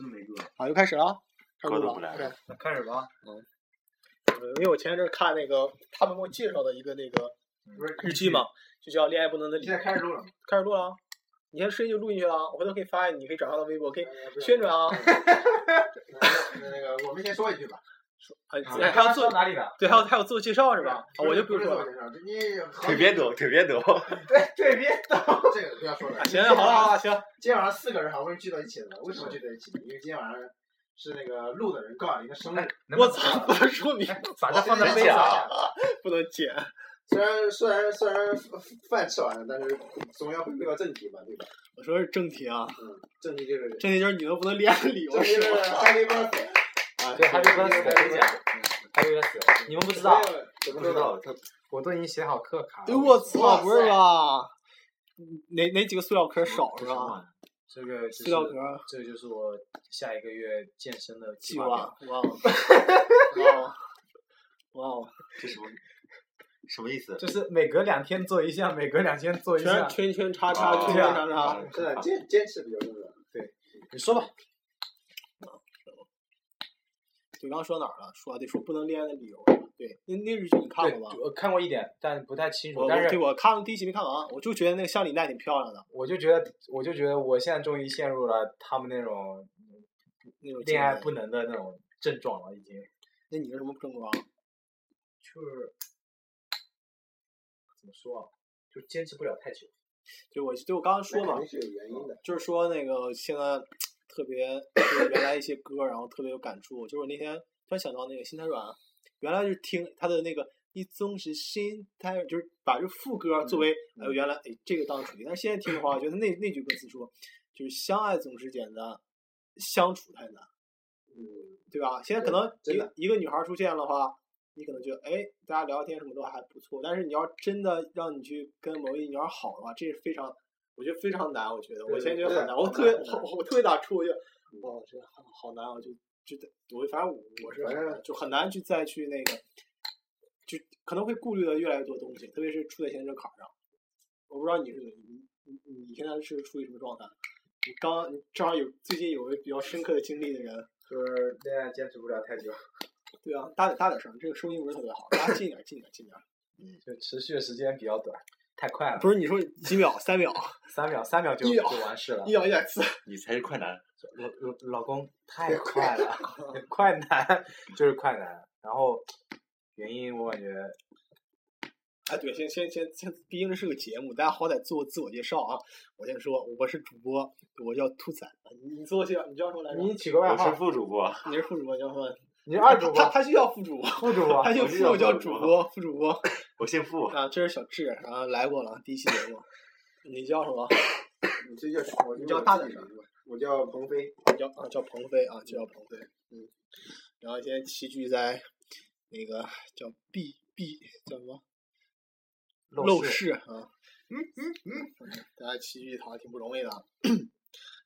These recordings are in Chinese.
真没个。好，又开始了啊，开始录了。歌都不来 OK 了。开始吧。嗯因为我前一阵儿看那个他们给我介绍的一个那个不是日记嘛，就叫《恋爱不能的理现》，在开始录了。开始录了啊。你现在声音就录进去了啊，我回头可以发给你，可以转发到微博，可以宣传啊。那个，我们先说一句吧，哎啊还要做哪里的？对，还有还有自我介绍是吧？啊我就不说了。你腿别抖，腿别抖。对腿别抖，这个不要说了。啊行，好了好了，行，今天晚上四个人好不容易聚到一起了，为什么聚在一起呢？因为今天晚上是那个录的人高晓玲的生日，我操，不能说明，把它放在杯先讲上。不能剪。虽然虽然虽然饭吃完了，但是总要回归到正题吧，对吧？我说是正题啊，嗯，正题就是正题就是你能不能恋爱的理由正题是是吧？Happy Birthday 啊，对，Happy Birthday，可以讲。还有一个死，你们不知道，怎么知道？他我都已经写好课卡哎了。我操，不是吧？哪哪几个塑料壳少是吧？这个就是塑料壳这个就是我下一个月健身的计计划哇哦，哇哦，哇哦，这什么什么意思？就是每隔两天做一项，每隔两天做一全项。圈圈叉叉，哦圈圈叉叉。是的，坚坚持比较重要。对你说吧。对，刚刚说哪儿了？说得说不能恋爱的理由。对，那那日剧你看，过吗？我看过一点，但不太清楚。我但是我对我看了第一集没看完，我就觉得那个香里奈挺漂亮的，我就觉得，我就觉得我现在终于陷入了他们那种那种恋爱不能的那种症状了，已经。那你是什么症状？就是怎么说啊，就坚持不了太久。就我就我刚刚说嘛肯，定是有原因的。就是说那个现在特别就是原来一些歌，然后特别有感触。就是我那天突然想到那个心太软，原来就是听他的那个“一总是心太软”，就是把这副歌作为哎呦原来哎这个当主题，但是现在听的话，我觉得那那句歌词说就是相爱总是简单，相处太难，嗯，对吧？现在可能一个一个女孩出现的话。你可能觉得，哎，大家聊天什么都还不错，但是你要真的让你去跟某一女孩好的话，这是非常，我觉得非常难。我觉得，我现在觉得很难，我特别，我我特别打怵，我就，哇，这好好难啊！就就得我反正我是反正就很难去再去那个，就可能会顾虑的越来越多东西，特别是处在现在这坎儿上。我不知道你是你你你你现在是处于什么状态？你刚你正好有最近有个比较深刻的经历的人，就是恋爱坚持不了太久，对啊，大点大点声，这个收音不是特别好，大家近点近点近点。就持续的时间比较短，太快了，不是你说几秒？三秒？三秒，三秒就秒就完事了一。秒一点次。你才是快男。老老老公 太快了，快男就是快男。然后原因我感觉哎，对，先先先先，毕竟这是个节目，大家好歹做自我介绍啊。我先说，我是主播，我叫兔仔。你你自我介绍，你叫什么来着？你起个外号我是，副主播，你是副主播，叫什么？你是二主播，他他需要副主播，副主播他，姓我是副，叫主播主播，副主播。我姓付。啊，这是小智，然后来过了第一期节目。你叫什么？你这叫我你叫大点声。我叫鹏飞，你叫啊，叫鹏飞啊，就叫鹏飞。嗯，然后现在齐聚在那个叫 B B 叫什么？陋室，啊，嗯嗯嗯，大家齐聚一堂挺不容易的啊。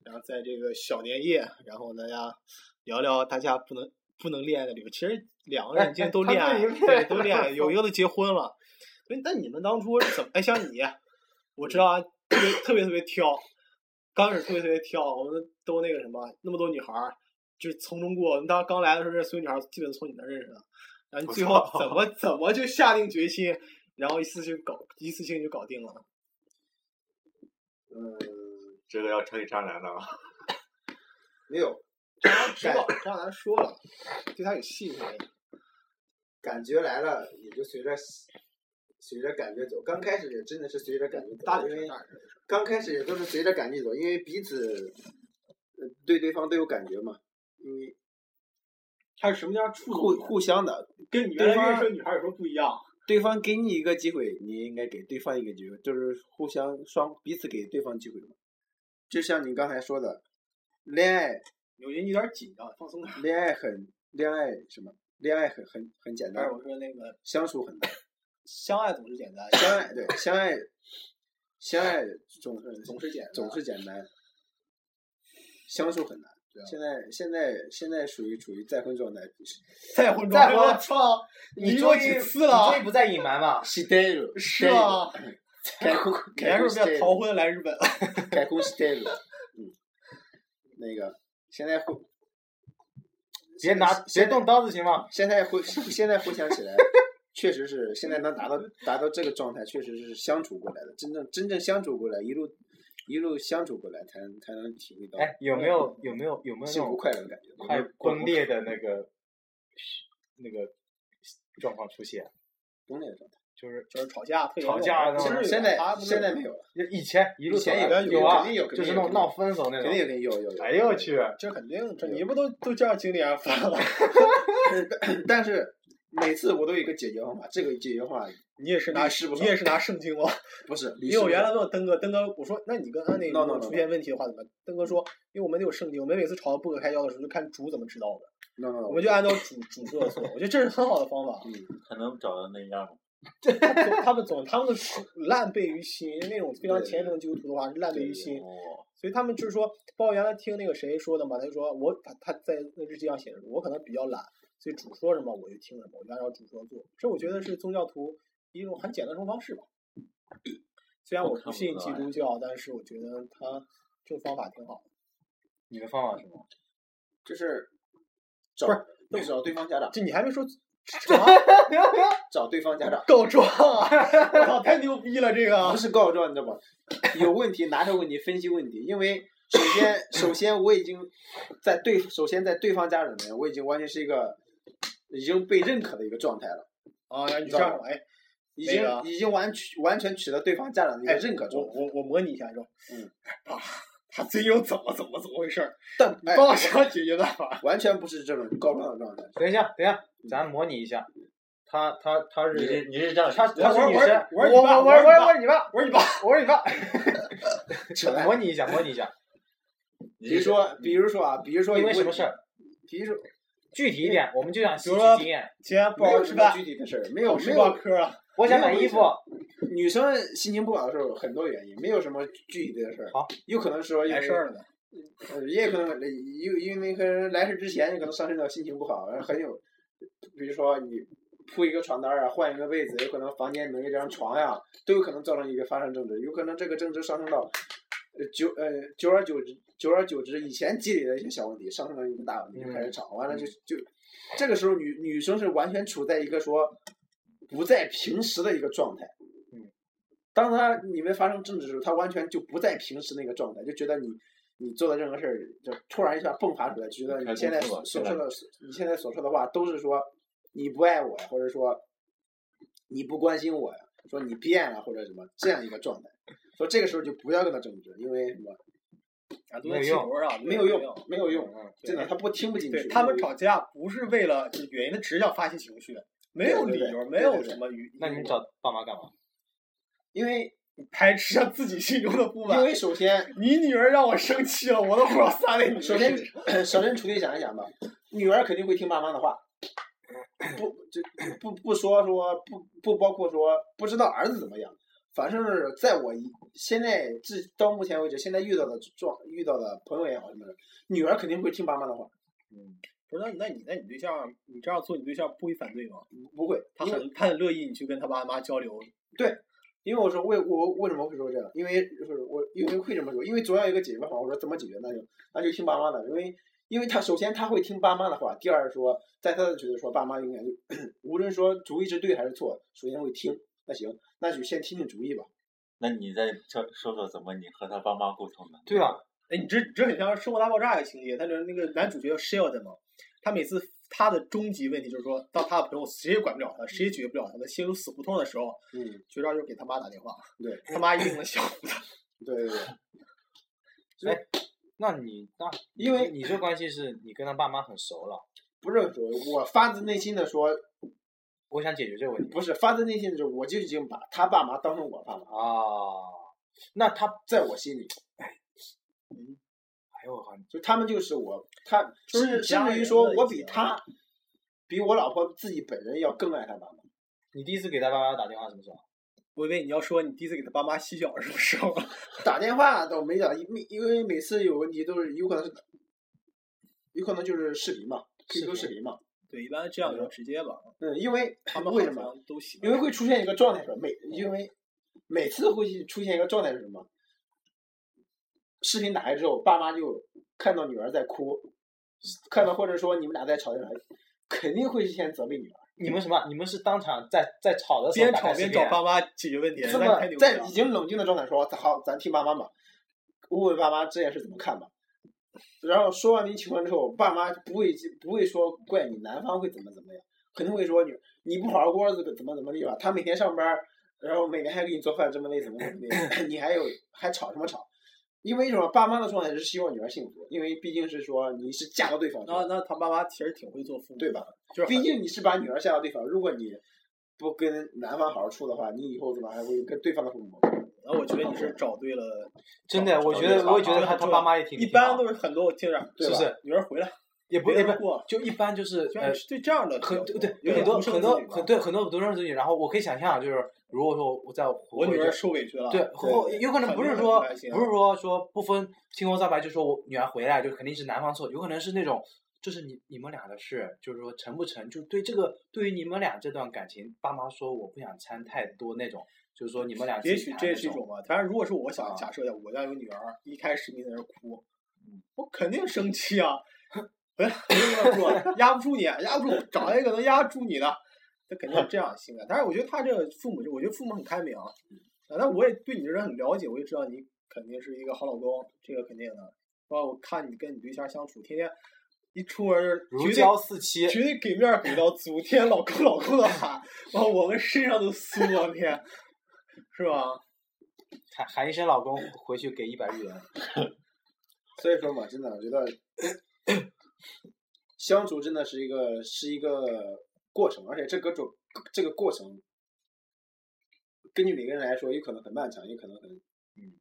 然后在这个小年夜，然后大家聊聊大家不能不能恋爱的理由。其实两个人今天都恋爱，对，都恋爱，了有一个都结婚了。哎，那你们当初是怎么？哎，像你，我知道啊，特别特别特别挑，刚开始特别特别挑，我们都那个什么，那么多女孩儿，就是从中过。你当刚来的时候，这所有女孩儿基本从你那认识的，然后你最后怎么怎么就下定决心，然后一次性搞一次性就搞定了。嗯，这个要成你渣男的啊！没有知道，渣男说了，对他有信心。感觉来了，也就随着随着感觉走。刚开始也真的是随着感觉因为。刚开始也都是随着感觉走，因为彼此呃对对方都有感觉嘛，因为他是什么叫触互动？互相的，跟你原来认识的女孩有什么不一样。对方给你一个机会，你应该给对方一个机会，就是互相双彼此给对方机会嘛。就像你刚才说的，恋爱有人有点紧张，放松点。恋爱很恋爱什么？恋爱很很很简单我说那个相处很难。相爱总是简单，相爱对相爱，相爱总是总是简单总是简单，相处很难。现在现在现在属于处于再婚状态。再婚再婚我操！你约我终于几次了你不再隐瞒嘛？是的，是吗？开空你还是要逃婚来日本？改婚是的，嗯，那个现在回别拿现别动刀子行吗？现在回现在回想起来，确实是现在能达到达到这个状态，确实是相处过来的，真正真正相处过来，一路一路相处过来，才能才能体会到哎，有没有有没有有没有那幸福种快乐的感觉。快崩裂的那个那个状况出现？崩裂的状态。就是就是吵架，吵架那种现在现在没有了，以前一路以前有有啊就是那种闹分手那种肯定。有肯定有有有。哎呦我去！这肯定，这你不都都这样经历而发了？但是每次我都有一个解决方法，这个解决方法你也是拿你也是拿圣经吗？不是，因为我原来问登哥，登哥我说，那你跟安内 No, 如果出现问题的话怎么办？登哥说，因为我们得有圣经，我们每次吵得不可开交的时候，就看主怎么知道的 no，我们就按照主主说的做。我觉得这是很好的方法。嗯，可能找到那样吗？他们总他们的书烂背于心，那种非常虔诚的基督徒的话是烂背于心，哦，所以他们就是说，包括原来听那个谁说的嘛，他就说我他他在那日记上写着，我可能比较懒，所以主说什么我就听什么，我就按照主说做。这我觉得是宗教徒一种很简单的方式吧。虽然我不信基督教，但是我觉得他这个方法挺好的。你的方法是什么？就是找不是找对方家长，这你还没说 找对方家长，告状啊！我操，太牛逼了这个不！是告状，你知道吧？有问题拿着问题分析问题，因为首先首先我已经在对首先在对方家里面，我已经完全是一个已经被认可的一个状态了，啊，你知道吗哎，已经、那个已经完取完全取得对方家长的一个哎认可状态。我我我模拟一下，说，嗯啊，他最近怎么怎么怎么回事儿？但哎帮我想解决办法。完全不是这种告状的状态。等一下，等一下，咱模拟一下。他他他你是是你是这样，他他是女生，我是我我我是你爸我是你爸，我是你爸，我是你爸。模拟一下，模拟一下，比比如说，比如说啊，比如说因为什么事？儿？比如说具体一点，我们就想吸取经验。今天不没好好吃饭，有什么具体的事儿，没有没有嗑了。我想买衣服，女生心情不好的时候有很多原因，没有什么具体的事儿。好，有可能说因为来事儿了呢。呃，也有可能有因为可能来事之前有可能上升到心情不好，然后很有，比如说你铺一个床单儿啊，换一个被子，有可能房间里面一张床呀、都有可能造成一个发生争执，有可能这个争执上升到，呃久呃久而久之，久而久之，以前积累的一些小问题上升到一个大问题，就开始吵，完了就就这个时候女女生是完全处在一个说不在平时的一个状态。嗯，当他你们发生争执的时候，他完全就不在平时那个状态，就觉得你你做的任何事儿，就突然一下迸发出来，就觉得你现在所说的，你现在所说的话都是说你不爱我呀，或者说你不关心我呀，说你变了或者什么这样一个状态。说这个时候就不要跟他争执，因为什么没有用活儿啊，没有用，没有用，嗯，真的他不听不进去。对他们吵架不是为了就原因，他只是想发泄情绪，没有理由，没有什么语。那你找爸妈干嘛？因为排斥下自己心中的不满因。为首先你女儿让我生气了，我都不知道撒给你首先身上。设身处地想一想吧，女儿肯定会听爸妈的话，不就不不说说不不包括说不知道儿子怎么样，反正是在我一现在至到目前为止，现在遇到的状遇到的朋友也好什么的，女儿肯定会听爸妈的话，嗯，不是，那那你那你对象，你这样做，你对象不会反对吗？不会，他很他很乐意你去跟他爸妈交流。对因为我说为我为什么会说这样？因为就是我因为会这么说，因为总要有一个解决方法。我说怎么解决？那就那就听爸妈的，因为因为他首先他会听爸妈的话，第二说在他的觉得说爸妈应该就 无论说主意是对还是错，首先会听。那行，那就先听听主意吧。那你再说说说怎么你和他爸妈沟通的？对啊，哎，你这这很像《生活大爆炸》的情节，他就是那个男主角叫 Sheldon 嘛，他每次他的终极问题就是说，当他的朋友谁也管不了他，谁也解决不了他，他陷入死胡同的时候，嗯，绝招就是给他妈打电话，对他妈一定能 想服他。对对对。那你那 因为你这关系是你跟他爸妈很熟了，不是说我发自内心的说，我想解决这个问题不是发自内心的说，我就已经把他爸妈当成我爸妈，啊。那他，在我心里，哎呦我靠，就他们就是我，他就是甚至于说我比他，比我老婆自己本人要更爱他爸妈。你第一次给他爸妈打电话什么时候？我以为你要说你第一次给他爸妈洗脚是什么时候？打电话倒没打，因因为每次有问题都是有可能是，有可能就是视频嘛，QQ 视频嘛。对，一般这样比较直接吧。嗯，因为他们为什么？都喜欢因为会出现一个状态是每，因为每次会出现一个状态是什么？视频打开之后，爸妈就看到女儿在哭，看到或者说你们俩在吵架，肯定会先责备女儿。你们什么？你们是当场在在吵的时候边吵边找爸妈解决问题，这那么在已经冷静的状态说，好，咱听爸妈吧，问问爸妈这件事怎么看吧。然后说完你情况之后，爸妈不会不会说怪你男方会怎么怎么样，肯定会说你你不好好过日子怎么怎么地吧。他每天上班，然后每天还给你做饭这么累怎么怎么地，你还有还吵什么吵？因为什么？爸妈的状态是希望女儿幸福，因为毕竟是说你是嫁到对方去那那他爸妈其实挺会做父母的，对吧？就是毕竟你是把女儿嫁到对方，如果你不跟男方好好处的话，你以后怎么还会跟对方的父母？然后我觉得你是找对了，真的，我觉得我也觉得他他爸妈也挺一般都是很多我听着，是是女儿回来，也不也不就一般就是呃是对这样的很对对有很多很多很对很多独生子女，然后我可以想象，就是如果说我在我女儿受委屈了，对，后有可能不是说不是说说不分青红皂白，就说我女儿回来就肯定是男方错，有可能是那种就是你你们俩的事，就是说成不成，就对这个对于你们俩这段感情，爸妈说我不想掺太多那种，就是说你们俩也许这是一种吧。当然，如果是我想啊假设一下，我家有女儿，一开始你在那哭，我肯定生气啊！回来我就跟他说，压不住你，压不住，找一个能压住你的，他肯定是这样的性格。但是我觉得他这个父母，我觉得父母很开明啊。啊但我也对你这人很了解，我就知道你肯定是一个好老公，这个肯定的。包括我看你跟你对象相处，天天一出门如绝对胶似漆。绝对给面儿给到足，天天老公老公的喊，完我们身上都酥了，天，是吧？喊喊一声老公，回去给一百日元。所以说嘛，真的，我觉得相处真的是一个是一个过程，而且这个种这个过程，根据每个人来说，有可能很漫长，也可能很嗯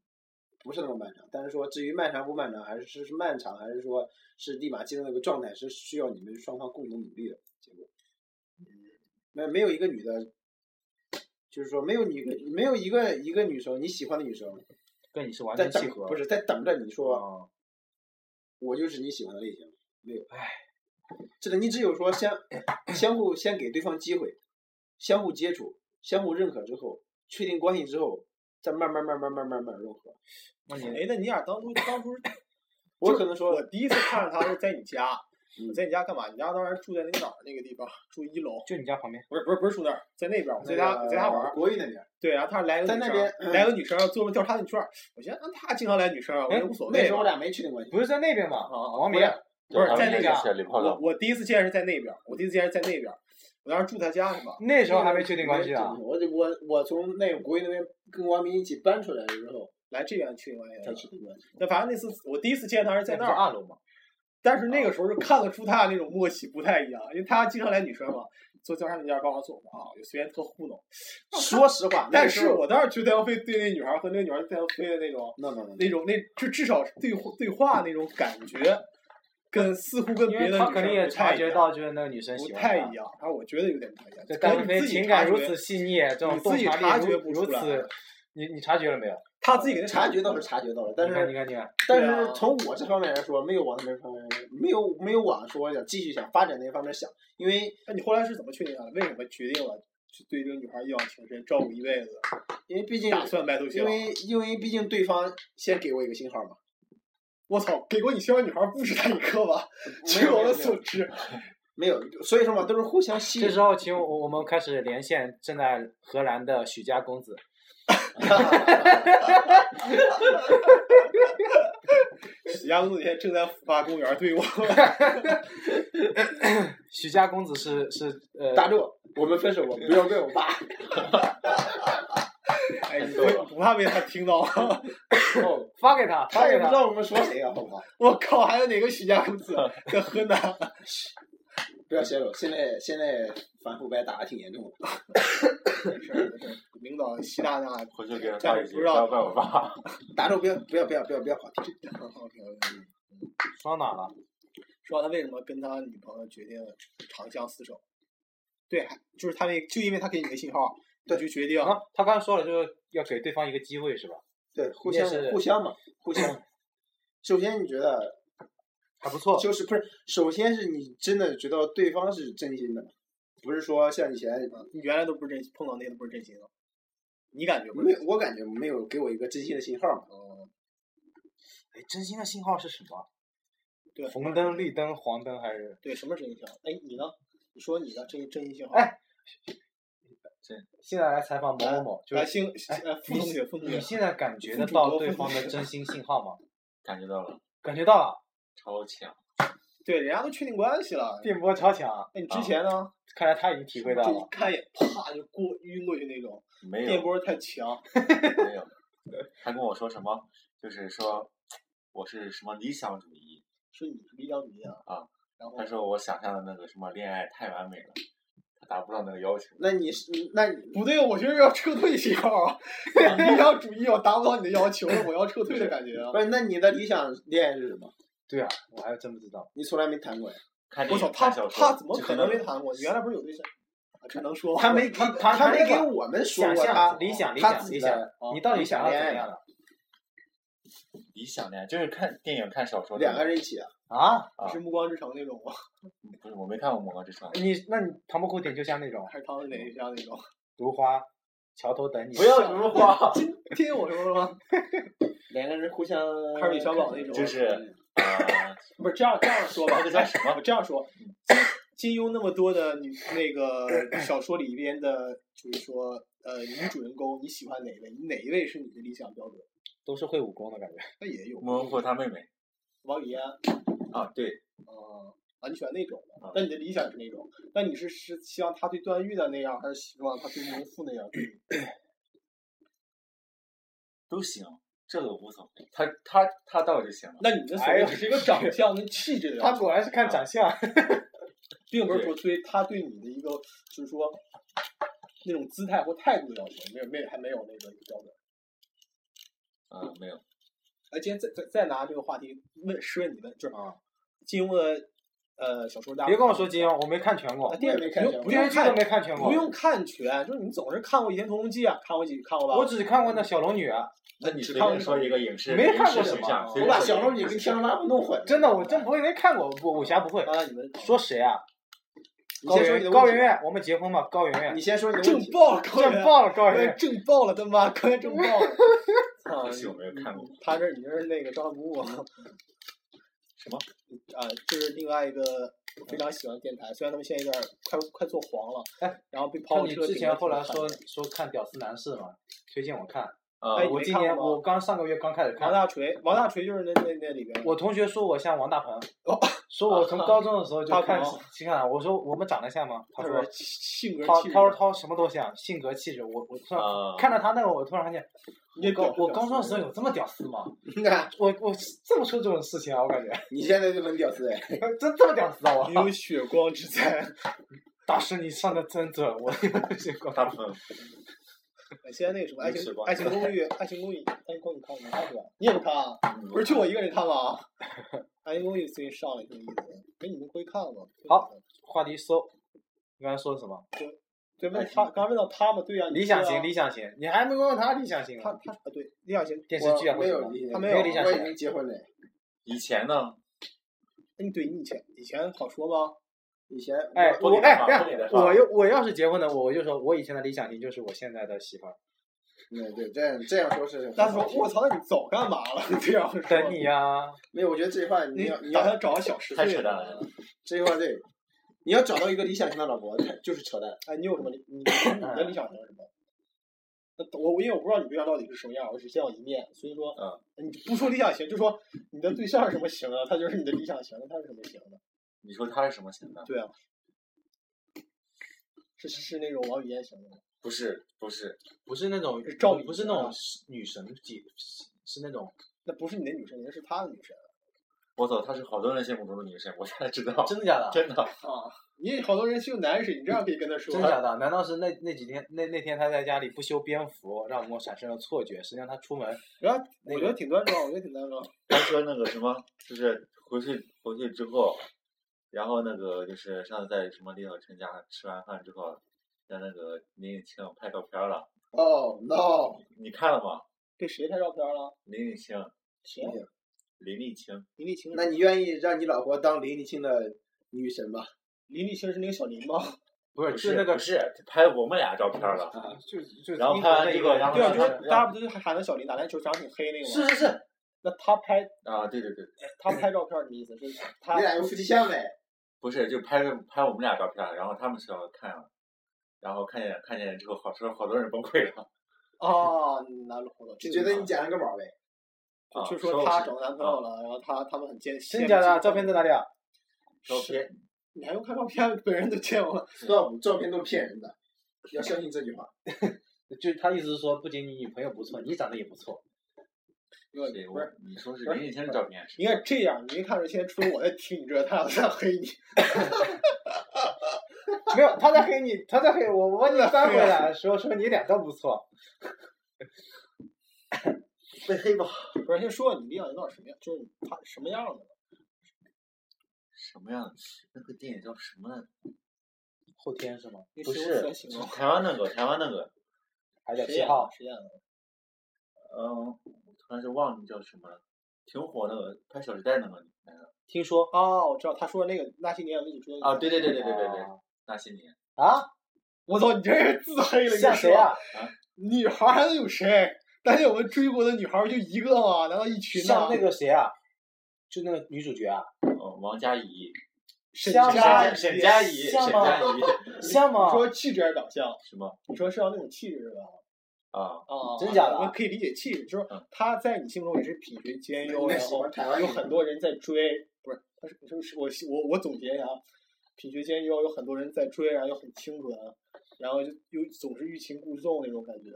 不是那么漫长。但是说至于漫长不漫长，还是是是漫长，还是说是立马进入那个状态，是需要你们双方共同努力的结果。嗯，没没有一个女的，就是说没有你没有一个一个女生你喜欢的女生，跟你是完全契合。不是在等着你说。啊，我就是你喜欢的类型，没有，哎，这个你只有说先相互先给对方机会，相互接触，相互认可之后，确定关系之后，再慢慢慢慢慢慢慢融合。哎，那你俩当初当初，我可能说，我第一次看着他是在你家，你在你家干嘛？你家当时住在那个哪儿那个地方，住一楼，就你家旁边。不是不是不是住那儿，在那边，我在家在他玩。国一那边。对，然后他来个在那边来个女生，做个调查问卷。我觉得他经常来女生，我也无所谓。那时候我俩没确定关系。不是在那边吗？啊，王明。不是在那个是李泡我，我第一次见是在那边儿，我第一次见是在那边儿，我当时住他家是吧？那时候还没确定关系啊。我就我我从那个国语那边跟王明一起搬出来之后来这边确定关系才的。确定关系。但反正那次我第一次见他是在那儿，二楼嘛。但是那个时候就看得出他俩那种默契不太一样，因为他经常来女生嘛，做交叉那家帮我做嘛啊，就随便特糊弄。说实话，但是我倒是觉得杨飞对那女孩和那个女孩对杨飞的那种那种那就至少对话对话那种感觉，跟似乎跟别的他肯定也生不太一样察觉到，就是那个女生不喜欢他。太一样，然后我觉得有点不太一样。这可能单飞你自己情感如此细腻，这种你自己洞察力如如不出来此，你你察觉了没有？他自己察觉倒是察觉到了，但你看，是你看，你看，但对啊是从我这方面来说，没有往那方面，没有没有往说想继续想发展那方面想，因为那你后来是怎么确定的？为什么决定了去对这个女孩一往情深，照顾一辈子，因为毕竟打算白头偕老？因为因为毕竟对方先给我一个信号嘛，我操，给过你信号女孩不止他一个吧？没据我们有没有没有所知，没有，所以说嘛，都是互相吸引这。时候，请我我们开始连线正在荷兰的许家公子。许家公子现在正在复发公园对我。许家公子是是呃，大柱，我们分手吧，不要怪我爸。哎，你不不怕被他听到吗？哦，发给他，发他也给。不知道我们说谁啊，好不好？我靠，还有哪个许家公子 在河南？不要泄露，现在现在反腐败打的挺严重的。没事儿没事儿，领导习大大。回去给他但发一句，不知道要怪我爸。打住，不要不要不要不要不要跑题。OK OK。说到哪了？说他为什么跟他女朋友决定长相厮守？对，就是他那就因为他给你个信号，你就决定啊，他刚才说了，就是要给对方一个机会，是吧？对，互相互相嘛，互相。首先，你觉得还不错。就是不是？首先是你真的觉得对方是真心的，不是说像以前你原来都不是真心，碰到那都不是真心的，你感觉不没有，我感觉没有给我一个真心的信号嘛。嗯，哎，真心的信号是什么？对，红灯、绿灯、黄灯还是？对，什么是真心信号？哎，你呢？你说你的这是真心信号？哎，现在来采访某某某，就来，是星呃，副你同学，副同学你，现在感觉得到对方的真心信号吗？感觉到了，感觉到了，超强。对，人家都确定关系了。电波超强，那你之前呢？看来他已经体会到了。看一眼，啪就过晕过去那种，没有，电波太强。没有。他跟我说什么？就是说我是什么理想主义。说你理想主义啊。啊。然后他说我想象的那个什么恋爱太完美了，他达不到那个要求。那你是那你不对，我觉得要撤退信号啊！你理想主义我达不到你的要求，我要撤退的感觉啊！不是？那你的理想恋爱是什么？对啊，我还真不知道。你从来没谈过呀？看电影、我操，他看小说，他怎么可能没谈过？你原来不是有对象？啊这能说吗？他没他他没给我们说想过他象、理想、理想、理想，你到底理想要怎么样的？理想恋爱，就是看电影、看小说。两个人一起啊？啊？啊是《暮光之城》那种吗？不是，我没看过《暮光之城》。你那你唐伯虎点秋香那种还是汤唯哪一家那种？如花，桥头等你。不要如花，听听我说了吗？两个人互相还是李小宝那种就是呃，不是这样这样说吧？那个叫什么我这样说，金金庸那么多的女那个小说里边的，就是说呃女主人公，你喜欢哪一位？哪一位是你的理想标准？都是会武功的感觉。那也有孟婆他妹妹王语嫣啊，对，啊啊，你喜欢那种？那你的理想是那种？那你是是希望他对段誉的那样，还是希望他对农妇那样？都行，这个无所谓。他他他到就行了。那你的所谓只是一个长相跟气质的要求，他果然是看长相。并不是说对他对你的一个就是说那种姿态或态度的要求，没有没有还没有那个标准。啊，没有。哎，今天再再再拿这个话题问试问你们，就是啊金庸的呃小说大家别跟我说金庸，我没看全过啊，，电影没看全不用不用看电视剧都没看全过。不用看全，就是你总是看过《倚天屠龙记》啊，看过几看过吧？我只看过那小龙女啊，那你只看过随便说一个影视没看过影视什么形象，我把小龙女跟天龙八部弄混。真的我真不会没看过，武武侠不会。啊，你们说谁啊？你高圆先说你的高圆圆，我们结婚吧，高圆圆你。先说你的问题。正爆了，高正爆了，高圆圆。正爆了，他妈，高原正爆了。操可惜我没有看过。他这你这是那个张不误啊？什么？啊，这是另外一个我非常喜欢的电台，虽然他们现在有点快快做黄了，哎，然后被那跑车顶你之前后来说说看《屌丝男士》嘛，推荐我看。我今年我刚上个月刚开始看王。大锤，王大锤就是那那那里边，我同学说我像王大鹏，哦说我从高中的时候 就看大鹏去看，我说我们长得像吗？他说性格他说他什么都像，性格气质。我我突然啊看到他那个，我突然发现，你高我高中的时候有这么屌丝吗？我我做不出这种事情啊，我感觉你现在就很屌丝哎。真这么屌丝啊我！你有血光之灾。大师你上的真准，我有些光大部分现在那个什么《爱情爱情公寓》《爱情公寓》《爱情公寓》你看过没看是吧？你也不看啊？不是就我一个人看吗？《爱情公寓》最近上了，挺有意思的。哎，你们会看吗？好话题收。你刚才说的什么？对，问他，刚问到他嘛？对呀、你理想型，理想型，你还没问他理想型呢？他他啊，对，理想型。电视剧啊，没有或者什么他没有理想型。我已经结婚了。以前呢，嗯，对你以前以前好说吗？以前哎，不我哎，我要我要是结婚的，我就说我以前的理想型就是我现在的媳妇儿，对对，这样这样说是很大家说我操，那你早干嘛了？这样。等你呀。没有，我觉得这句话你你要你要找个小十岁的太扯淡了。这句话对，你要找到一个理想型的老婆，太就是扯淡。哎，你有什么理？你你的理想型是什么？那我我因为我不知道你对象到底是什么样，我只见过一面，所以说，嗯，你不说理想型，就说你的对象是什么型啊，他就是你的理想型，他是什么型的？你说他是什么型的？对啊，是是是那种王语嫣型的吗？不是，不是，不是那种是赵丽不是那种啊女神级，是是那种那不是你的女神，那是他的女神我操，她是好多人心目中的女神，我才知道，真的假的？真的。啊！你好多人修男神，你这样可以跟他说真的。假的？难道是那那几天那那天他在家里不修边幅，让我产生了错觉？实际上他出门然后我觉得挺端庄，我觉得挺端庄。他说那个什么，就是回去回去之后，然后那个就是上次在什么李小晨家吃完饭之后，在那个林允清拍照片了，哦、no，你看了吗？给谁拍照片了？林允清，谁啊？林立清，林立清。那你愿意让你老婆当林立清的女神吗？林立清是那个小林吗？不是是那个不是拍我们俩照片了，啊，就就然后拍完这个然后对啊，就是大家不都是喊的小林打篮球，长得挺黑那个吗？是是是，那他拍啊，对对对，他拍照片儿什么意思？是他你俩有夫妻相呗？不是就拍个拍我们俩照片，然后他们是要看了，然后看见看见之后，好说好多人崩溃了。哦，拿了好多，就觉得你捡了个宝呗。啊就说他找男朋友了，然后他他们很坚真假的？照片在哪里啊？照片你还用看照片？本人都见过了。照照片都骗人的，要相信这句话。就是他意思是说，不仅你女朋友不错，你长得也不错。不是，你说是林奕谦的照片是应该这样，你没看着现在除了我在听你之外，他俩都在黑你。没有，他在黑你，他在黑我，我把你翻回来，说说你俩都不错。被黑吧？不是，先说说你理想型到什么样？就是他什么样的？什么样的？那个电影叫什么来着？后天是吗？不是台湾那个，台湾那个，海角谁演七号的？。谁演的？嗯，我突然就忘了叫什么了，挺火的拍《小时代》那个男的听说哦，我知道，他说的那个那些年我们一起追的啊，对对对对对对那些年啊，我操，你这是自黑了！你说像谁啊？女孩还能有谁？但是我们追过的女孩儿就一个吗？难道一群呢？像那个谁啊？就那个女主角啊？哦，王佳怡，沈像佳吗沈佳宜，像吗沈佳宜，像吗？你说气质还是长相？什么你说是要那种气质是吧？啊？啊，真假的可以理解气质，就是嗯他在你心目中也是品学兼优，然后有很多人在追，不是？他是是是我我我总结一下啊，品学兼优，有很多人在追，然后又很清纯，然后就又总是欲擒故纵那种感觉，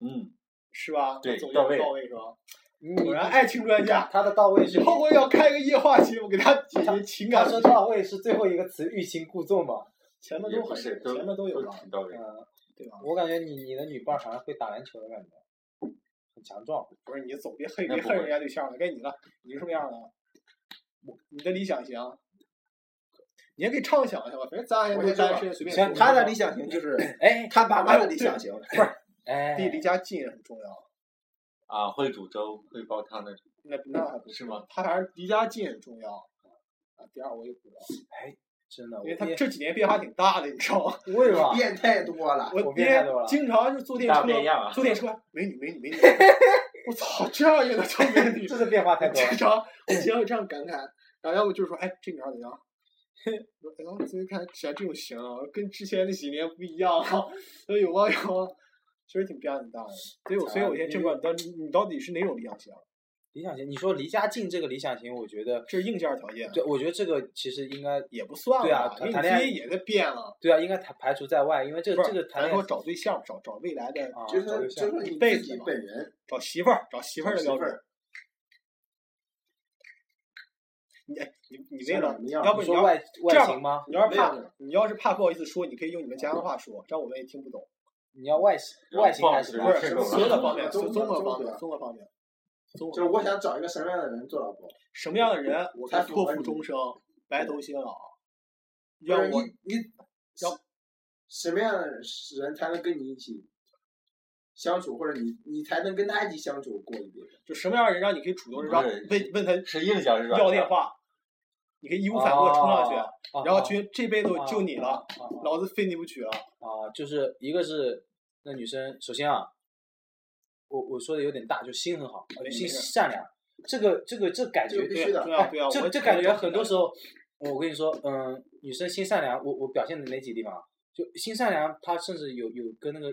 嗯，是吧？对到位到位是吧？你果然爱情专家，他的到位是以，后我要开个夜话节目给他 解决情他感说到位是最后一个词，欲擒故纵嘛。前面都很前面都有吧，挺到位。嗯，对吧？我感觉你你的女伴好像会打篮球的感觉，很强壮。不是你总别黑别恨人家对象了，该你了，你是什么样的？我你的理想型，你也可以畅想一下吧，反正咱也都我先说吧单身，随便他的理想型就是哎他爸妈的理想型，哎，第一离家近也很重要。啊，会煮粥，会煲汤那种。那那还不是吗？他还是离家近很重要。啊，第二我也不知道，真的，因为他这几年变化挺大的，你知道吗？为什么？变太多了。我我变多了经常就坐电车大变样啊，坐电车，美女美女美女，我操，这样也能叫美女？这是变化太多 经。常我经常这样感慨，然后要不就是说，哎，这女孩怎样？我说哎呀，最近看喜欢这种型啊，跟之前那几年不一样啊。所以有吗有吗？确实挺变化挺大的。所以我所以我现在正管，但你你到底是哪种理想型？理想型，你说离家近这个理想型，我觉得，这是硬件条件，对，我觉得这个其实应该也不算对啊吧因为你谈恋爱也在变了。对啊，应该排排除在外，因为这个这个谈咱说恋爱找对象，找找未来的，啊，就是找对象就是你自己一辈子嘛本人，找媳妇儿，找媳妇儿的标准找媳妇儿。你哎，你你为了要不你要你说外这样吧外形吗？你要是怕你要是怕不好意思说，你可以用你们家乡话说，这样我们也听不懂。你要外形外形还是不不是是这种所有的方面，综合方面，综合方面。就是我想找一个什么样的人做老婆？什么样的人我才托付终生，白头偕老。不要你你要什么样的人才能跟你一起相处，或者你你才能跟他一起相处过一辈子？就什么样的人让你可以主动让问问他是硬件是要电话，你可以义无反顾地冲上去，啊然后啊觉得这辈子就你了，老子非你不娶了。啊，就是一个是那女生，首先啊，我我说的有点大，就心很好，心善良，这个这个这感觉这个必须的对啊这这感觉很多时候，我跟你说，嗯，女生心善良，我我表现的哪几个地方啊？就心善良，她甚至有有跟那个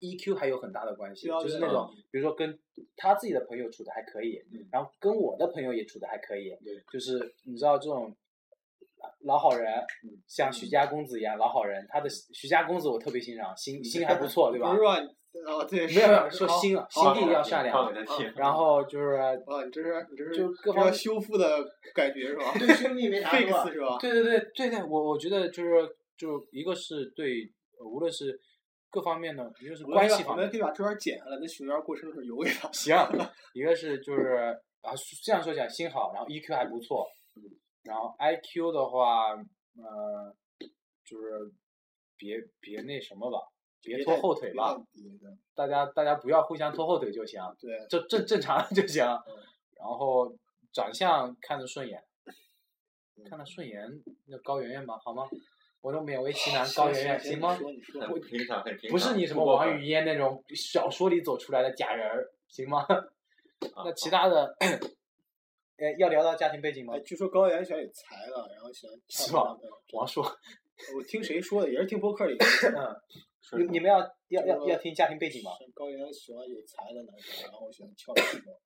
EQ 还有很大的关系，就是那种，比如说跟她自己的朋友处的还可以，嗯。然后跟我的朋友也处的还可以对，就是你知道这种。老好人，嗯像徐家公子一样老好人，他的徐家公子我特别欣赏，心心还不错，对吧 不？是吧？啊，对，没有没有说心啊，好心地要善良。然后就是哦，你这是你这是就各方修复的感觉是吧对兄弟没啥说？fix 是吧？对对对对对，我我觉得就是就一个是对，呃无论是各方面的，一个是关系方面，我们可以把这段剪下来，那熊猫过生日的时候邮给他。行，一个是就是啊这样说起来心好，然后 EQ 还不错，然后 IQ 的话，呃，就是别别那什么吧，别拖后腿吧，，大家大家不要互相拖后腿就行，对，就正正常就行，嗯然后长相看着顺眼，看着顺眼，那高圆圆吧，好吗？我都勉为其难，高圆圆行吗？很平常，很平常。不是你什么王语嫣那种小说里走出来的假人儿，行吗？那其他的，哎，要聊到家庭背景吗哎，？据说高圆喜欢有才了，然后喜欢是吧。王硕，我听谁说的，也是听播客里。嗯，说你你们要要要要听家庭背景吗？高原喜欢有才的男生，然后喜欢跳男朋友。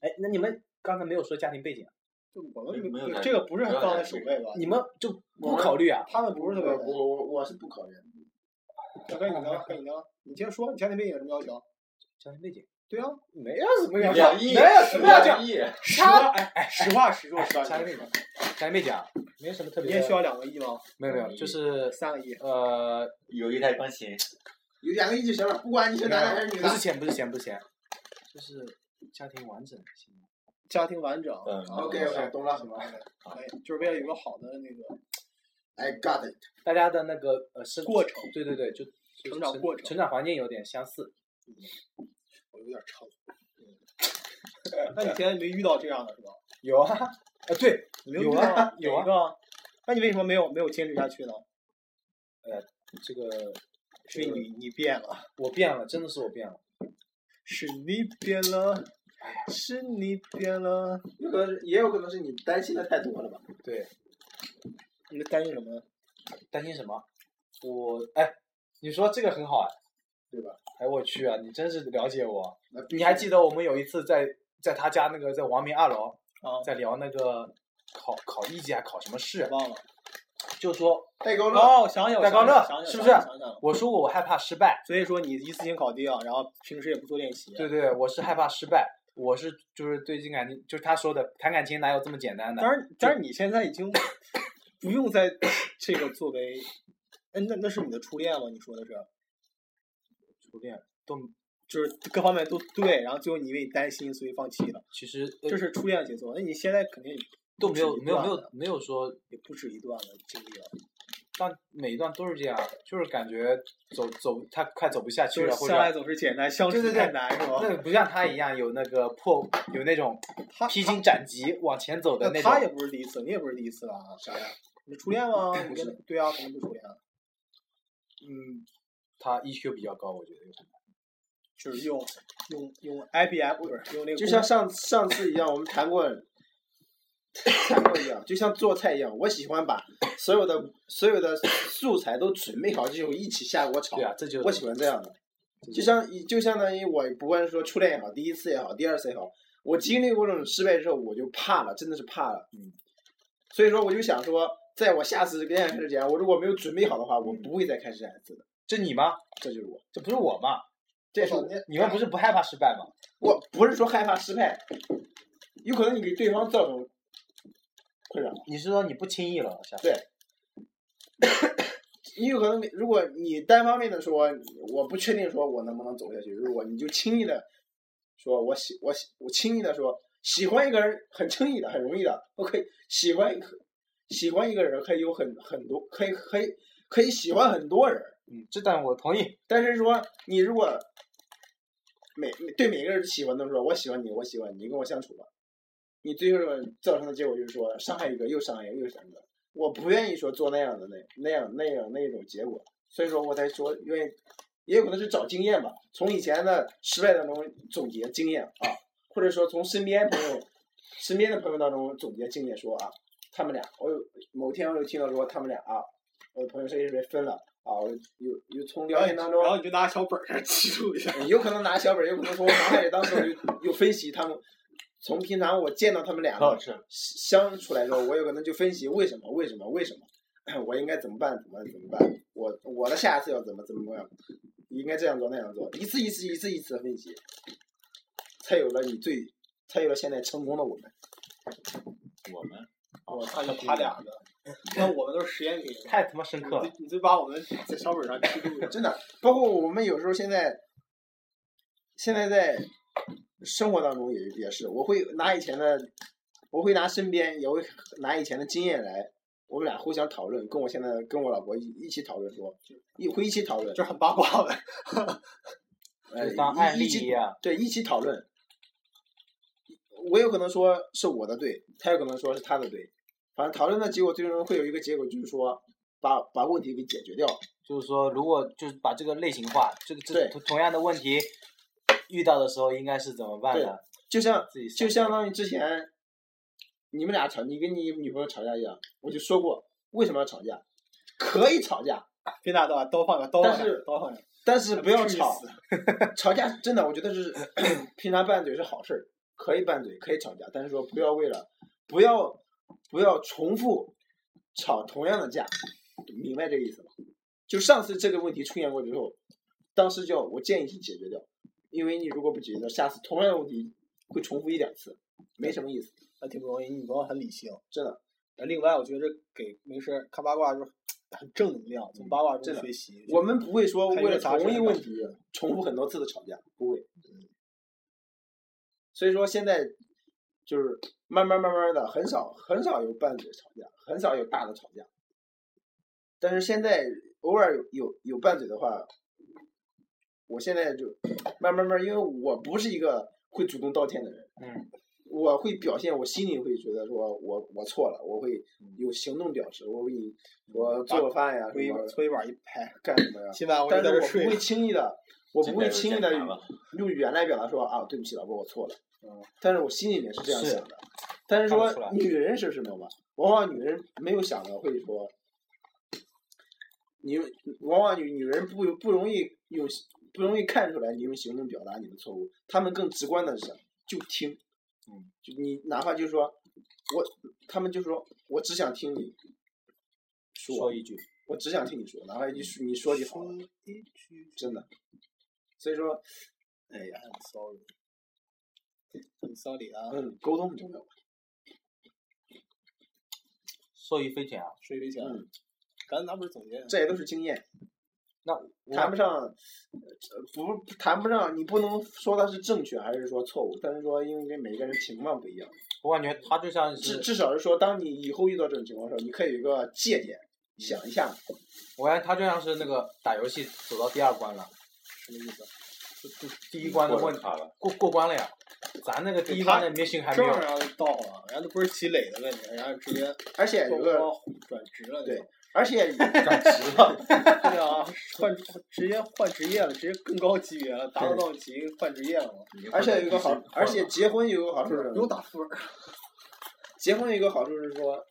哎，那你们刚才没有说家庭背景啊，就我们没有这个不是不要放在首位吧？你们就不考虑啊？他们不是特别我。我我我是不考虑的。小哥，你呢？哥，你呢？你先说，你家庭背景有什么要求？家庭背景对啊，没有什么要求，没有什么要求。实话，哎哎，实话实说，实话家庭背景，家庭背景啊，没有什么特别的。你也需要两个亿吗？没有没有，就是三个亿？呃，有一台钢琴，有两个亿就行了，不管你是男的还是女的。不是钱，不是钱，不是钱，就是家庭完整，行吗？家庭完整。嗯啊 OK OK，懂了。哎，就是为了有个好的那个 I got it。大家的那个呃生过程对对对，就就成长过程成长环境有点相似。我有点撑。那你现在没遇到这样的是吧？有啊，啊对，没有啊有啊？那你为什么没有没有坚持下去呢？呃这个是你你变了，我变了，真的是我变了。是你变了，是你变了。有可能是，也有可能是你担心的太多了吧？对，你在担心什么呢？担心什么？我哎，你说这个很好哎，对吧？哎，我去啊，你真是了解我。你还记得我们有一次在在他家那个在王明二楼啊，在聊那个考考一级还考什么试，忘了。就说戴高乐，哦，想起来，我戴高乐是不是我说过我害怕失败，所以说你一次性搞定，然后平时也不做练习。对对，我是害怕失败，我是就是最近感情，就是他说的谈感情哪有这么简单的？但是但是你现在已经不用再 这个作为，哎，那那是你的初恋吗？你说的是，初恋都就是各方面都对，然后最后你因为担心所以放弃了，其实呃这是初恋的节奏。那你现在肯定都没有没有没有没有说，也不止一段的经历了，但每一段都是这样，就是感觉走走他快走不下去了，或者相爱总是简单，相处太难，是吧？那不像他一样有那个破有那种他披荆斩棘往前走的那种他。也不是第一次，你也不是第一次了啊。啥呀？你初恋吗？不是对啊，肯定不是初恋，嗯，他 EQ 比较高，我觉得有可能。就是用用用 IBM 不是用那个就像上上次一样，我们谈过，谈过一样，就像做菜一样，我喜欢把所有的所有的素材都准备好之后一起下锅炒对。啊，这就我喜欢这样的，就像就相当于我不管是说初恋也好，第一次也好，第二次也好，我经历过这种失败之后，我就怕了，真的是怕了。嗯。所以说，我就想说，在我下次恋爱开始前，我如果没有准备好的话，我不会再开始下一次的。这你吗？这就是我，这不是我吗？这也是我。你们不是不害怕失败吗？我不是说害怕失败，有可能你给对方造成困扰。你是说你不轻易了？下次对你有可能，如果你单方面的说，我不确定说我能不能走下去，如果你就轻易的说我喜我喜我轻易的说喜欢一个人很轻易的很容易的，我可以喜欢一个喜欢一个人可以有很很多可以可以可以喜欢很多人，嗯，这段我同意。但是说你如果每对每个人喜欢都说我喜欢你，我喜欢你，跟我相处吧，你最后造成的结果就是说伤害一个又伤害一个又伤害一个，我不愿意说做那样的那那样那样那种结果，所以说我才说愿意，也有可能是找经验吧，从以前的失败当中总结经验啊，或者说从身边朋友身边的朋友当中总结经验说啊，他们俩我有某天我有听到说他们俩啊，我的朋友谁谁谁分了啊，我有有从聊天当中然后你就拿小本儿记录一下。有可能拿小本儿，有可能从脑海里当时我就有分析他们，从平常我见到他们俩。相处来之后，我有可能就分析为什么为什么为什么，我应该怎么办怎么怎么办，我我的下一次要怎么怎么样，应该这样做那样做，一次一次一次一次的分析，才有了你最才有了现在成功的我们。我们我操，就他俩的，那我们都是实验品。太他妈深刻了你。你就把我们在小本上记录。真的，包括我们有时候现在，现在在生活当中也也是，我会拿以前的，我会拿身边，也会拿以前的经验来，我们俩互相讨论，跟我现在跟我老婆一一起讨论说，一会一起讨论，就很八卦的。呃，就当案例一起一。对，一起讨论。我有可能说是我的对，他有可能说是他的对，反正讨论的结果最终会有一个结果，就是说把把问题给解决掉。就是说，如果就是把这个类型化，这个这对同同样的问题遇到的时候，应该是怎么办对的？就像自己就相当于之前你们俩吵，你跟你女朋友吵架一样，我就说过为什么要吵架，可以吵架，别拿刀，刀放下，刀放下，刀放下。但是不要吵。吵架真的，我觉得是 平常拌嘴是好事儿，可以拌嘴，可以吵架，但是说不要为了不要不要重复吵同样的架，明白这个意思吧？就上次这个问题出现过之后，当时就我建议去解决掉，因为你如果不解决掉，下次同样的问题会重复一两次，没什么意思，那挺不容易，你女朋友很理性。真的。呃另外，我觉得给没事看八卦就是很正能量，从八卦中学习。我们不会说为了同一问题重复很多次的吵架，不会。所以说现在就是慢慢慢慢的，很少很少有拌嘴吵架，很少有大的吵架。但是现在偶尔有有有拌嘴的话，我现在就慢慢慢，因为我不是一个会主动道歉的人，嗯，我会表现，我心里会觉得说我我错了，我会有行动表示，我会我做个饭呀，推什么推板一拍，干什么呀？今晚我但是在这睡我不会。轻易的，我不会轻易的用语言来表达说啊，对不起，老婆，我错了。嗯，但是我心里面是这样想的。但是说女人是什么嘛？往往女人没有想到会说，你往往女女人不不容易用不容易看出来你用行动表达你的错误，她们更直观的是就听，嗯，就你哪怕就是说我，他们就说我只想听你说说一句，我只想听你说，哪怕一句你说就好了，真的。所以说，哎呀，很 sorry，很 sorry 啊，嗯，沟通很重要。受益匪浅啊。受益匪浅。嗯，刚才那不是总结？这也都是经验，那谈不上，呃不谈不上，你不能说它是正确还是说错误，但是说因为每个人情况不一样，我感觉他就像，至至少是说，当你以后遇到这种情况的时候，你可以有一个借鉴，想一下，我感觉他就像是那个打游戏走到第二关了，什么意思？第一关的问过了卡了，过过关了呀，咱那个第一关的明星还没有正让人到了，人家都不是积累的问题，人家直接而且有个，转职了。对，而且 转职了，对啊，换直接换职业了，直接更高级别了，达到到级换职业了嘛。而且有一个好，而且结婚有一个好处是什不用？打分。结婚有一个好处是说，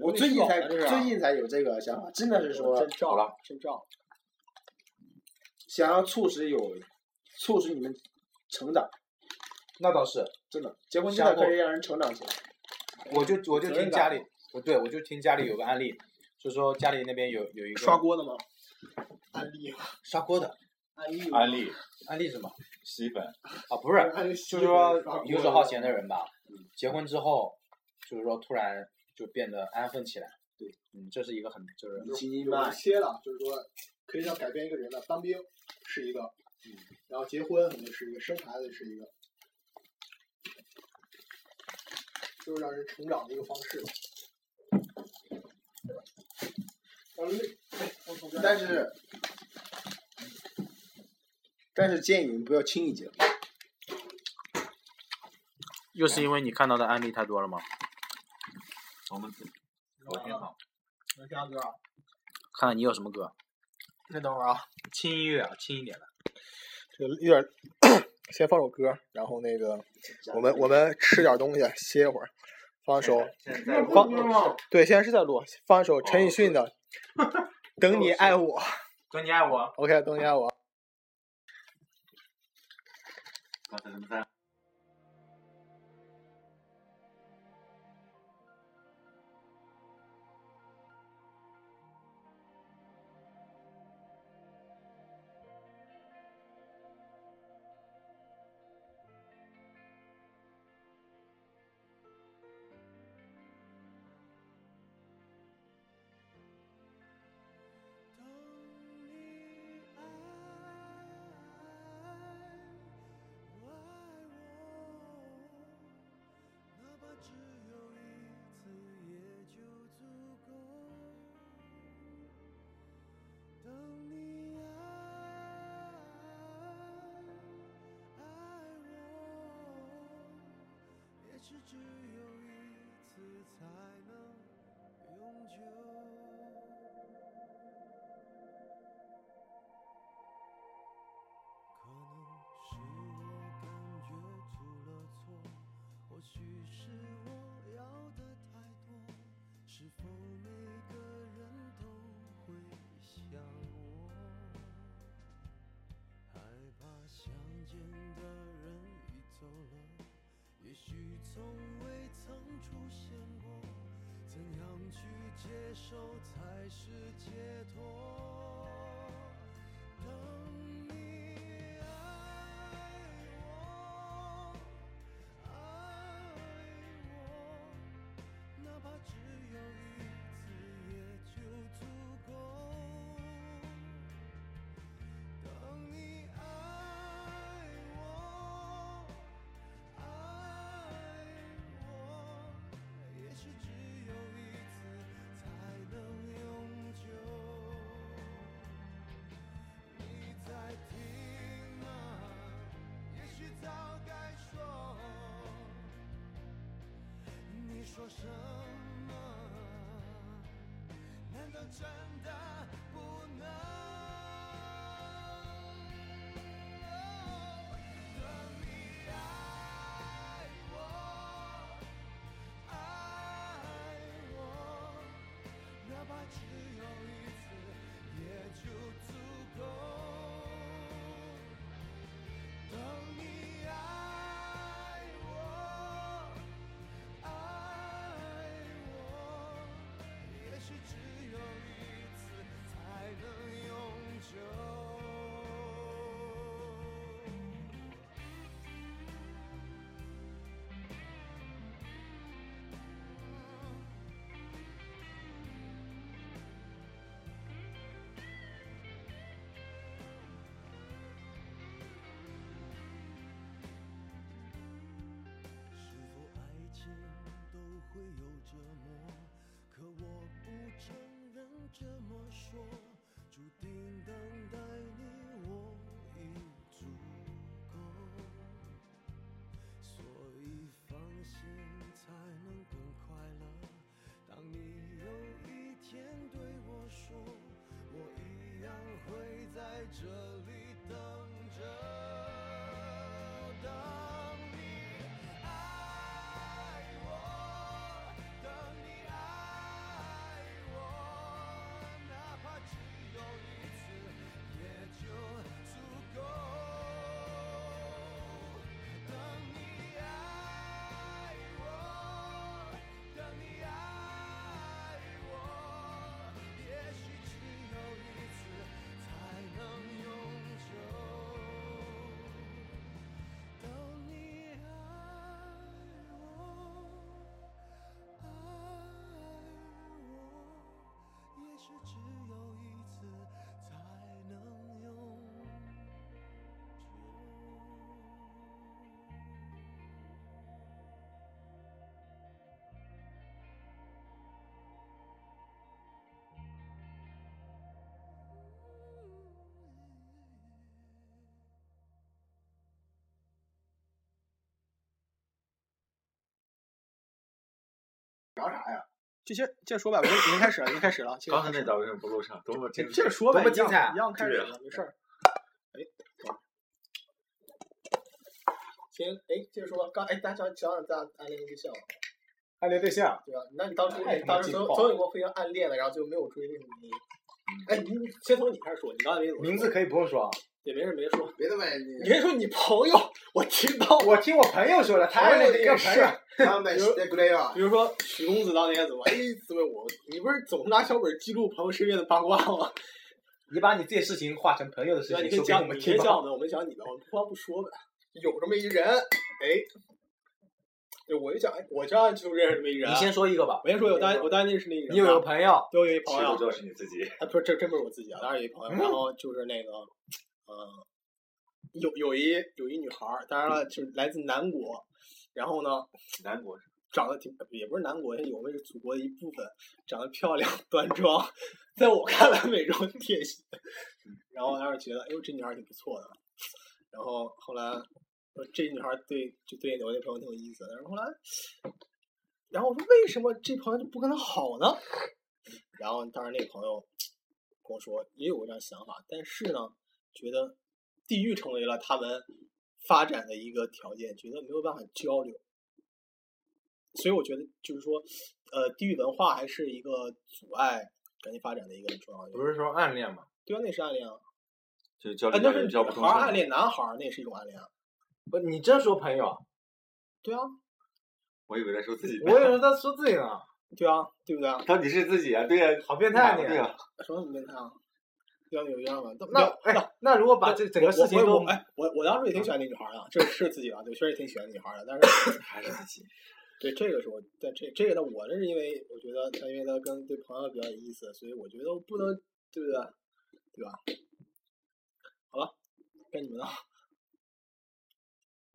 我最近才最近才有这个想法，真的是说真照好了，真照。想要促使有，促使你们成长，那倒是，真的，结婚真的相互可以让人成长起来。我就我就听家里，我对我就听家里有个案例，就是说家里那边有有一个刷锅的吗？案例，刷锅的安利，安利案例是什么？洗衣粉，啊，不是，就是说游手好闲的人吧，结婚之后，就是说突然就变得安分起来。对，嗯，这是一个很就是有基因吧一些了，就是说可以让改变一个人的。当兵是一个，嗯，然后结婚肯定是一个，生孩子是一个，就是让人成长的一个方式。但是，但是建议你们不要轻易结婚。又是因为你看到的案例太多了吗？我们我挺好，能听下歌啊？看看你有什么歌，那等会儿啊，轻音乐啊，轻一点的。这个有点，先放首歌，然后那个我们我们吃点东西，歇一会儿，放一首放对，现在是在录，放一首陈奕迅的 《等你爱我》。等你爱我。OK，等你爱我。从未曾出现过，怎样去接受才是解脱？说什么？难道真的不能？等你爱我，爱我，哪怕会有折磨？可我不承认这么说，注定等待你我已足够，所以放心才能更快乐。当你有一天对我说，我一样会在这聊啥呀？就接接着说吧，我已经开始了，已经开始了。刚才那档为什么不录上？多么精彩！接着说吧，多么一样精彩一样开始了，没事儿。哎，等会儿先哎，接着说吧。刚哎，大家讲讲咱暗恋的对象，暗恋对象，对吧？那你当初哎你当时总总有过非常暗恋的，然后就没有追，为什么原因？哎，你你先从你开始说，你刚才没怎么名字可以不用说。也没事没说。别的问你先说你朋友，我听到了。我听我朋友说的，他暗恋的一个朋友。他们してくれよ。比如说许公子当年怎么？哎，怎么我？你不是总拿小本记录朋友身边的八卦吗？你把你自己的事情化成朋友的事对吧？情，说给你可以讲，我们听吧。你可以讲我们，我们讲你的，我们不妨不说呗。有这么一人，哎，对，我就讲，哎，我这样就认识这么一人。你先说一个吧。我先说，我当然我当然认识那一人。你有个朋友，对我有一朋友谁都知，道是你自己。啊，不是，这真不是我自己啊，当然有一朋友，然后就是那个， 呃，有有一有一女孩儿，当然了，就是来自南国，然后呢，南国长得挺也不是南国，我们是祖国的一部分，长得漂亮端庄，在我看来美中 贴心。然后当时觉得，哎呦，这女孩儿挺不错的。然后后来，呃这女孩儿对就对我那朋友挺有意思的。然后后来，然后我说为什么这朋友就不跟她好呢？然后当时那个朋友跟我说也有过这样想法，但是呢，觉得地域成为了他们发展的一个条件，觉得没有办法交流。所以我觉得就是说，呃，地域文化还是一个阻碍感情发展的一个很重要的。不是说暗恋吗？对啊，那是暗恋啊，就交哎，流那是女交不通顺。孩暗恋男孩儿，那也是一种暗恋啊。不，你真说朋友，对啊，我以为在说自己。我以为在说自己呢，对啊，对不对啊？到底是自己啊？对呀、好变态啊你！对呀、什么很变态啊？要有一样吗？那哎，那如果把这整个事情都哎，我我当时也挺喜欢那女孩儿的，这是自己啊，对，确实挺喜欢那女孩的，但是 还是自己。对这个是我，但这这个呢，我这是因为我觉得他因为他跟对朋友比较有意思，所以我觉得我不能，对不对？对吧？好了，该你们了，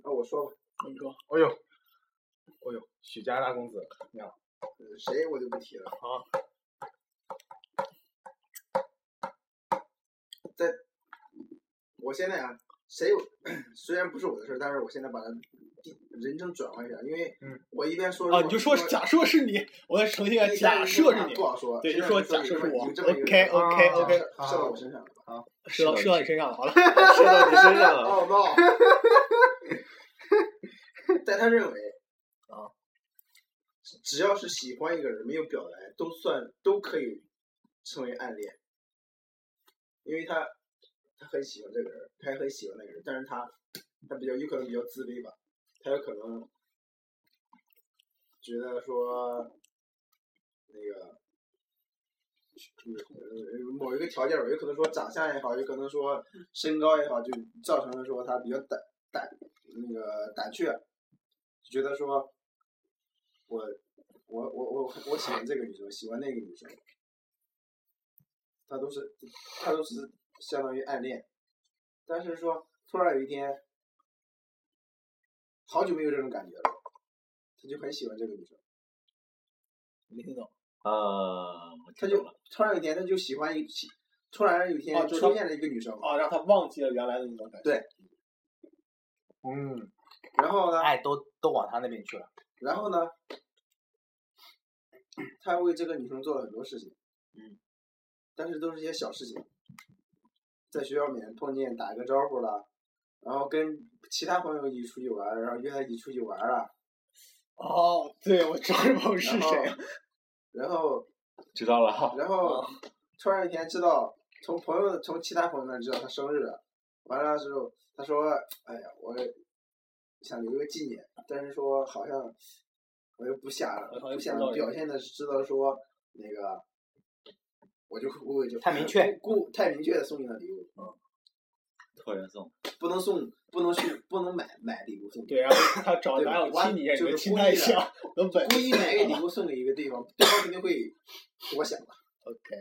那我说吧，你说哎呦，哎呦，许家大公子，你好，呃谁我就不提了。啊，在，我现在啊，谁有 虽然不是我的事儿，但是我现在把它人称转换一下，因为嗯我一边说啊，你就说假设是你，我再澄清一下，假设是你不，好说，对，就说假设是我，OK 人 OK 啊 OK，射到我身上了。啊射到射到你身上了，好了，射到你身上了。哦 no！在他认为啊，只要是喜欢一个人没有表白，都算都可以称为暗恋，因为他他很喜欢这个人，他也很喜欢那个人，但是他他比较有可能比较自卑吧，他有可能觉得说那个。某一个条件吧，有可能说长相也好，有可能说身高也好，就造成了说他比较胆胆那个胆怯，觉得说我我我我我喜欢这个女生，喜欢那个女生，他都是他都是相当于暗恋，但是说突然有一天，好久没有这种感觉了，他就很喜欢这个女生。没听懂，呃，他就。突然有一天，他就喜欢一，起突然有一天哦就出现了一个女生，啊，让他忘记了原来的那种感觉，对嗯，然后呢，爱都都往他那边去了，然后呢，他为这个女生做了很多事情，嗯，但是都是一些小事情，在学校里面碰见打个招呼了，然后跟其他朋友一起出去玩，然后约他一起出去玩儿了，哦，对，我知道这朋友是谁了，然后知道了哈。然后突然一天知道，从朋友从其他朋友那知道他生日了，完了之后他说：“哎呀，我想留个纪念，但是说好像我又不想不想表现的知道说那个，我就我就太明确故太明确的送你的礼物，嗯托人送，不能送，不能去，不能买买礼物送，对，然后他找对男友完亲你一下，你就是故意的他一下，能本故意买个礼物送给一个对方，对方肯定会多想吧。OK，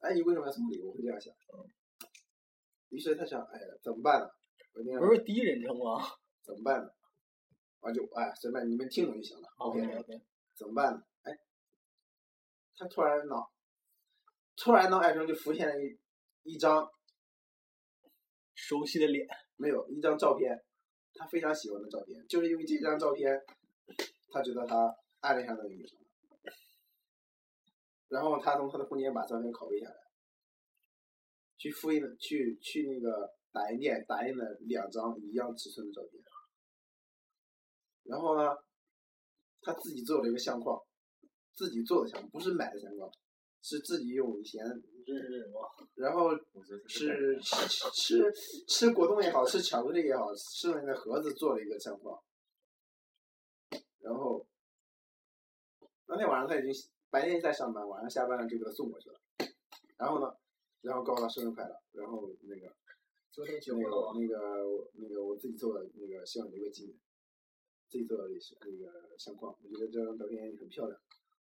哎，你为什么要送礼物？会这样想。嗯于是他想，哎呀，怎么办呢？不是第一人称吗怎么办呢？完就哎，随便你们听懂就行了。OK，OK OK，怎么办呢？哎，他突然脑，突然脑海中就浮现了一一张熟悉的脸，没有一张照片，他非常喜欢的照片，就是因为这张照片，他觉得他暗恋上那个女生了。然后他从他的空间把照片拷贝下来，去复印了，去去那个打印店打印了两张一样尺寸的照片。然后呢，他自己做了一个相框，自己做的相框，不是买的相框，是自己用以前，这是什么？然后是吃吃吃果冻也好，吃巧克力也好，吃那个盒子做了一个相框。然后当天晚上他已经白天在上班，晚上下班了就给他送过去了。然后呢，然后告诉他生日快乐，然后那个昨天结那个？那个那个我自己做的那个希望留个纪念，自己做的是那个相框，我觉得这张照片很漂亮，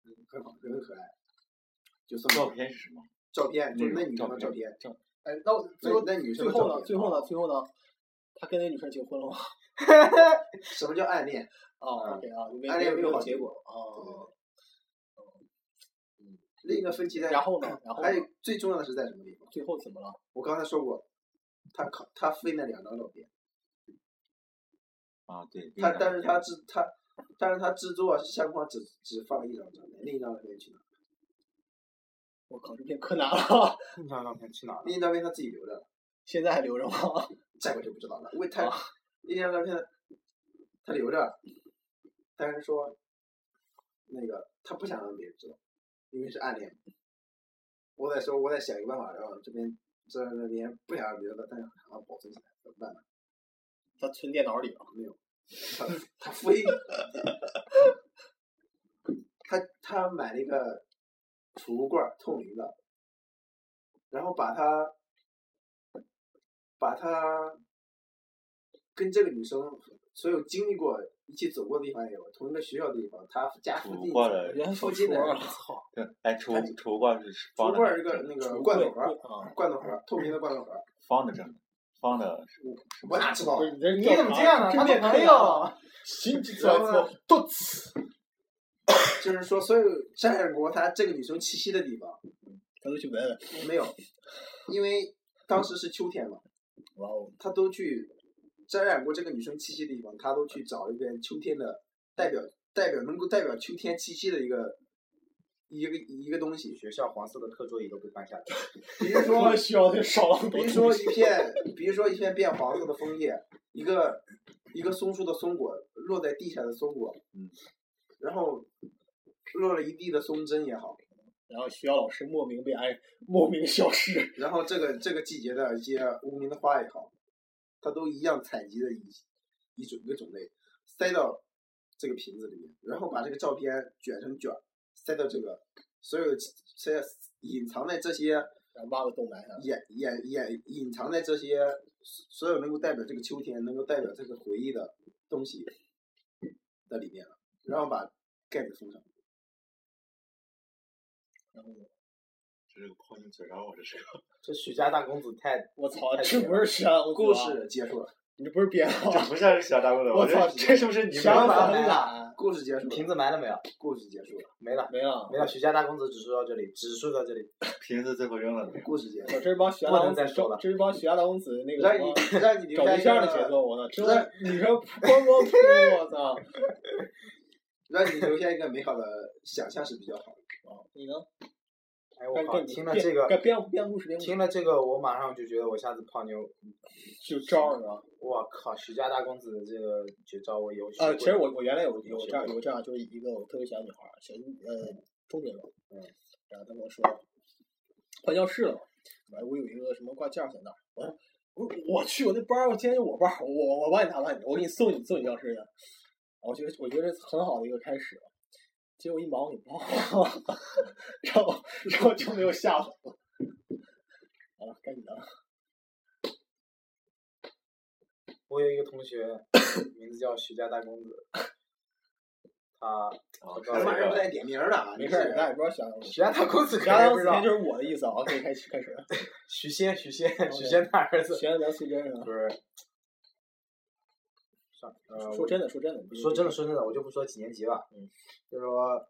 嗯很好，很可爱。就送给照片是什么？照片，就是那那女生的照照片片。哎，那我最后那那女生最后呢？最后呢？最后呢？他跟那女生结婚了吗？什么叫暗恋？哦，OK 啊，暗恋没有好结果哦。另一个分歧在，然后呢？然后还有最重要的是在什么地方？最后怎么了？我刚才说过，他靠他分了两张照片，啊，对。他但是他制他，但是他制作相框只只放了一张照片，另一张照片去哪？我靠，这变柯南了！那张照片去哪了？另一张照片他自己留着了，现在还留着吗？这我就不知道了。因为他啊另一张照片他留着，但是说那个他不想让别人知道，因为是暗恋。我在说，我在想一个办法，然后这边这那边不想让别人知道，但是想要保存起来，怎么办呢？他存电脑里了。没有，他他非 他他买了一个储物罐，透明的，然后把它把它跟这个女生所有经历过、一起走过的地方也有，同一个学校的地方，他家附近附近的 哎，储物储物罐是储物罐是个那个罐头盒，啊，罐头盒，透明的罐头盒儿，方的正方的我哪知道？你怎么这样 呢？他这的朋友，新之在做多次，就是说，所有沾染过他这个女生气息的地方他都去闻闻。没有，因为当时是秋天嘛，哇哦，他都去沾染过这个女生气息的地方，他都去找一遍秋天的代表代表能够代表秋天气息的一个一个一个东西，学校黄色的课桌椅都被搬下来。比如说需要的少了比如说一片，比如说一片变黄色的枫叶，一个一个松树的松果落在地下的松果，嗯，然后落了一地的松针也好，然后学校老师莫名被爱，莫名消失。然后这个这个季节的一些无名的花也好，它都一样采集的一一种一个种类，塞到这个瓶子里面，然后把这个照片卷成卷儿，塞到这个所有的塞隐藏在这些挖个洞埋上。掩掩掩隐藏在这些所有能够代表这个秋天，能够代表这个回忆的东西的里面了，然后把盖子封上。然后这是个泡进嘴上，我这是个。这许家大公子太我操，这不是学校故事结束了，你这不是编的这不像是小大公子，我操这是不是你们想法法很懒，故事结束，瓶子埋了没有？故事结束了，没了，没了。没了。许家大公子只说到这里，只说到这里。瓶子最后扔了？故事结束这是帮学校不大公子能再说了这是帮许家大公子那个让你让你留下一找对象的节奏，我操！这让女生光光秃，我操！让你留下一个美好的想象是比较好的。你呢？哎，我靠！你听了这个，编编故事编故事听了这个，我马上就觉得我下次泡妞，就招儿呢。我靠！徐家大公子的这个绝招我有学呃，其实我我原来有有这样有这样，就是一个我特别喜欢女孩儿，小呃中年吧，嗯，然后他跟我说换教室了嘛，完我有一个什么挂件儿在那儿，我说我我去我那班儿，我今天就我班儿，我我帮你拿帮你，我给你送你送你教室去，我觉得我觉得这很好的一个开始，结果一忙我给忘了，然后然后就没有下文了。好了，该你的了。我有一个同学，名字叫徐家大公子，他哦这玩意儿不带点名儿的啊，没事儿，咱也不知道想许家大公子许可能不知道家当时就，是我的意思啊，可以开始开始。许仙，许仙，许仙他儿子闲聊素贞是吧不？是。上呃，说真的，说真的，说真的，说真的，我就不说几年级了，嗯，就是说，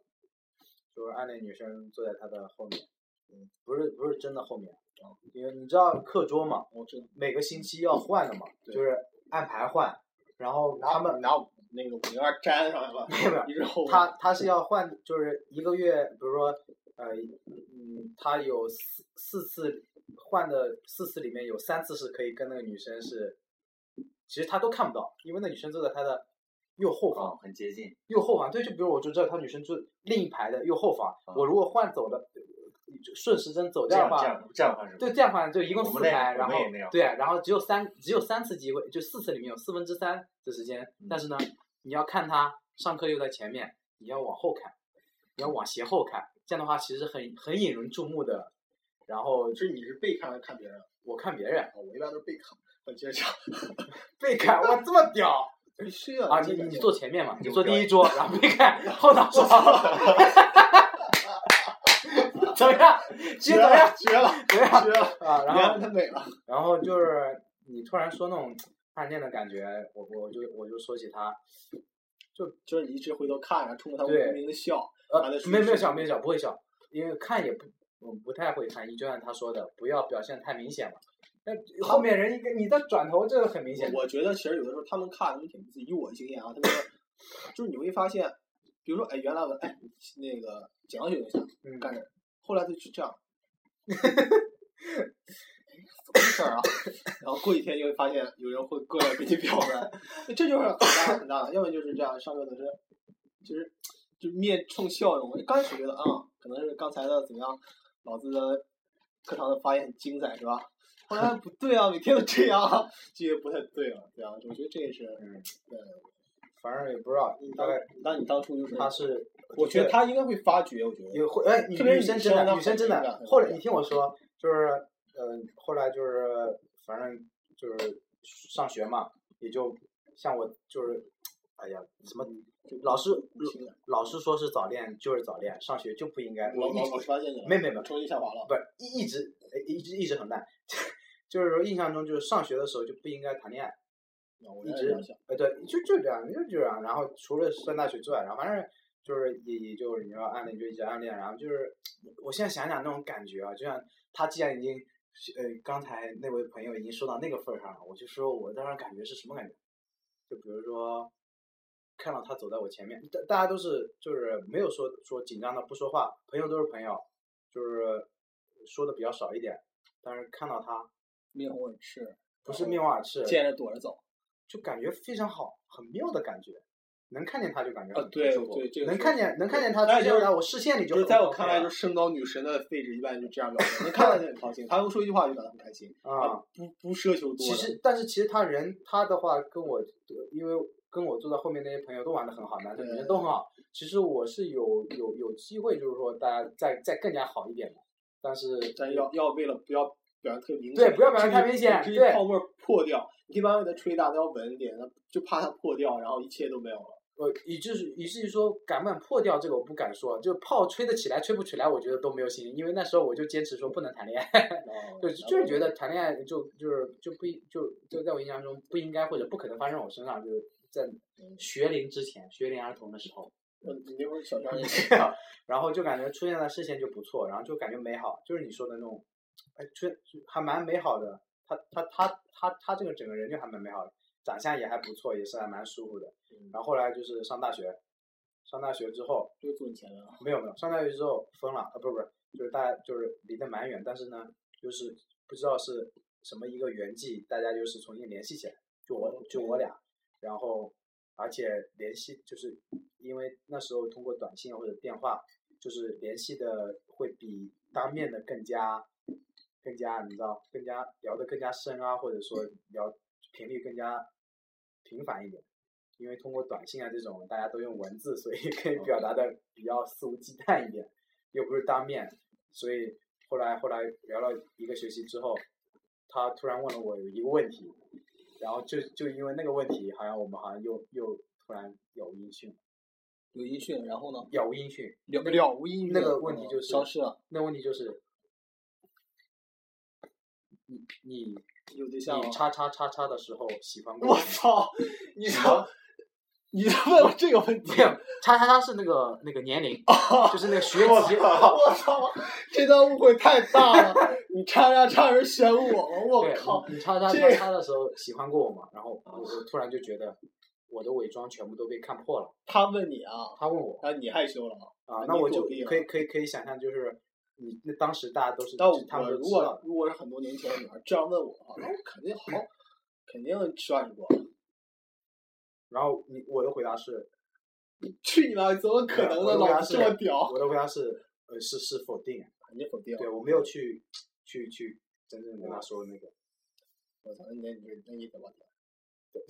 就是暗恋女生坐在他的后面，嗯，不是不是真的后面，啊，因为你知道课桌嘛，我知道。每个星期要换的嘛，就是按排换，然后他们拿那个五零二粘上来了，没有他他是要换，就是一个月，比如说，呃，嗯，他有四四次换的四次里面有三次是可以跟那个女生是，其实他都看不到，因为那女生坐在他的右后方，哦，很接近。右后方，对，就比如我就知道他女生坐另一排的右后方，啊我如果换走的，就顺时针走这样这掉的话，样这样的话是对，这样换就一共四排，然后对，然后只有三只有三次机会，就四次里面有四分之三的时间，嗯但是呢，你要看他上课又在前面，你要往后看，你要往斜后看，这样的话其实很很引人注目的。然后是你是背看还是看别人？我看别人我一般都是背看。我接着讲，背看，哇，这么屌必须啊！啊！这个你你坐前面嘛，你坐第一桌，然后背看后脑勺，怎么样？其实怎么样？绝了，怎么样？绝了！啊，然原后来太美了。然后就是你突然说那种暗恋的感觉，我我就我就说起他，就是你一直回头看，然后冲着他对无名的笑，呃没有没有笑没有笑，不会笑，因为看也不我不太会看，就像他说的，不要表现太明显嘛。那后面人一个你的转头，这个很明显。我觉得其实有的时候他们看他们挺不。以我的经验啊，他们说就是你会发现，比如说哎原来我哎那个讲上去一下嗯干人，后来就就这样，哎怎么回事儿啊？然后过几天就会发现有人会过来给你表白，这就是很大很大的。要么就是这样，上课的是就是就面冲笑容。刚开始觉得啊、可能是刚才的怎么样，老子的课堂的发言很精彩是吧？后来不对啊，每天都这样啊，这也不太对啊，对啊，我觉得这也是，嗯呃，反正也不知道你，大概那你当初就是，他是，我觉得他应该会发觉，我觉得也会哎，女特别是女生真的女生真的后来你听我说，就是呃，后来就是反正就是上学嘛，也就像我就是，哎呀，什么老师老师说是早恋就是早恋，上学就不应该，我一老老老发现你了，没没没成绩下滑了，不是一一直哎一直一直很烂，就是说印象中就是上学的时候就不应该谈恋爱。那我一直呃对，就就这样，就就这样。然后除了上大学之外，然后反正就是也也就你说暗恋就一直暗恋，然后就是我现在想想那种感觉啊，就像他既然已经呃刚才那位朋友已经说到那个份儿上了，我就说我当时感觉是什么感觉？就比如说看到他走在我前面，大大家都是就是没有说说紧张的不说话，朋友都是朋友，就是说的比较少一点，但是看到他面红耳赤，不是面红耳赤，见着躲着走，就感觉非常好，很妙的感觉。能看见他就感觉很啊对舒服对这个能看见能看见他哎就在我视线里就就是在我看来，就是升高女神的位置一般就这样表现，能 看到就很高兴，他能说一句话就感到很开心，啊。不不奢求多。其实，但是其实他人他的话跟我，因为跟我坐在后面那些朋友都玩的很好，男生女生都很好。其实我是有有有机会，就是说大家再再更加好一点的，但是但要要为了不要表现特别明显，对不要表现太明显对泡沫破掉，你可以慢慢给它吹大，都要稳一点，就怕它破掉，然后一切都没有了。呃，以就是以至于说敢不敢破掉这个我不敢说，就泡吹得起来吹不起来，我觉得都没有信心，因为那时候我就坚持说不能谈恋爱。就就是觉得谈恋爱就就是就不应就就在我印象中不应该或者不可能发生我身上，就是在学龄之前学龄儿童的时候，嗯，你那会儿小 张也 然后就感觉出现在视线就不错，然后就感觉美好，就是你说的那种，哎，就还蛮美好的。他他他他他这个整个人就还蛮美好的，长相也还不错，也是还蛮舒服的。然后后来就是上大学，上大学之后就坐你前面了。没有没有，上大学之后分了，啊不是不是，就是大家就是离得蛮远，但是呢，就是不知道是什么一个缘际，大家就是重新联系起来，就我就我俩，然后而且联系就是因为那时候通过短信或者电话，就是联系的会比当面的更加更加你知道更加聊得更加深啊，或者说聊频率更加频繁一点。因为通过短信啊这种，大家都用文字，所以可以表达的比较肆无忌惮一点，又不是当面，所以后来后来聊了一个学期之后，他突然问了我一个问题，然后就就因为那个问题，好像我们好像又又突然杳无音讯，有音讯，然后呢？杳无音讯。了了无音讯。那个问题就是消失了。那问题就是，你你有对象你。叉叉叉叉的时候喜欢过我我操！你说，你问我这个问题没？有，叉叉叉是那个那个年龄，就是那个学籍。我操！这段误会太大了。你叉叉叉人选我吗？我靠！你你叉叉叉叉的时候喜欢过我吗？然后我我突然就觉得我的伪装全部都被看破了。他问你啊，他问我那你害羞了吗？啊，那我就可以可以可以想象，就是你那当时大家都是但就他们我如果。如果是很多年前的女孩这样问我啊，那我肯定好，肯定实话实说。然后你我的回答是，去你妈！怎么可能呢？老子这么屌，我的回答是呃是是否定，肯定否定。对我没有去去去真正跟他说那个。我操！那你那你那你怎么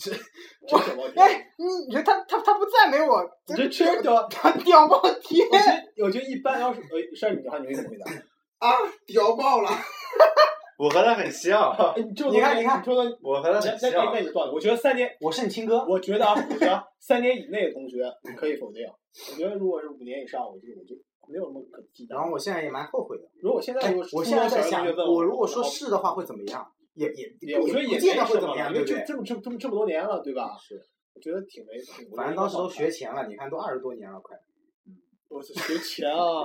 这怎么屌？哎，你你觉得他他他不赞美我，你这确实屌！他屌爆天我！觉得我觉得一般要是呃是你的话，你会怎么回答？啊，屌爆了！我和他很像，哎，你看你看你说的，我和他那那那很像那。你断了。我觉得三年，我是你亲哥，我觉得啊，我觉得三年以内的同学可以否定。我觉得如果是五年以上，我就我就没有什么可忌惮。然后我现在也蛮后悔的。如果现在哎如果，我现在在想我如果说是的话会怎么样？也也也我觉得也不见得会怎么样，因为对？就这么这么这么这么多年了，对吧？是，我觉得挺没挺。反正当时都学钱了，你看都二十多年了，快。我是学钱啊，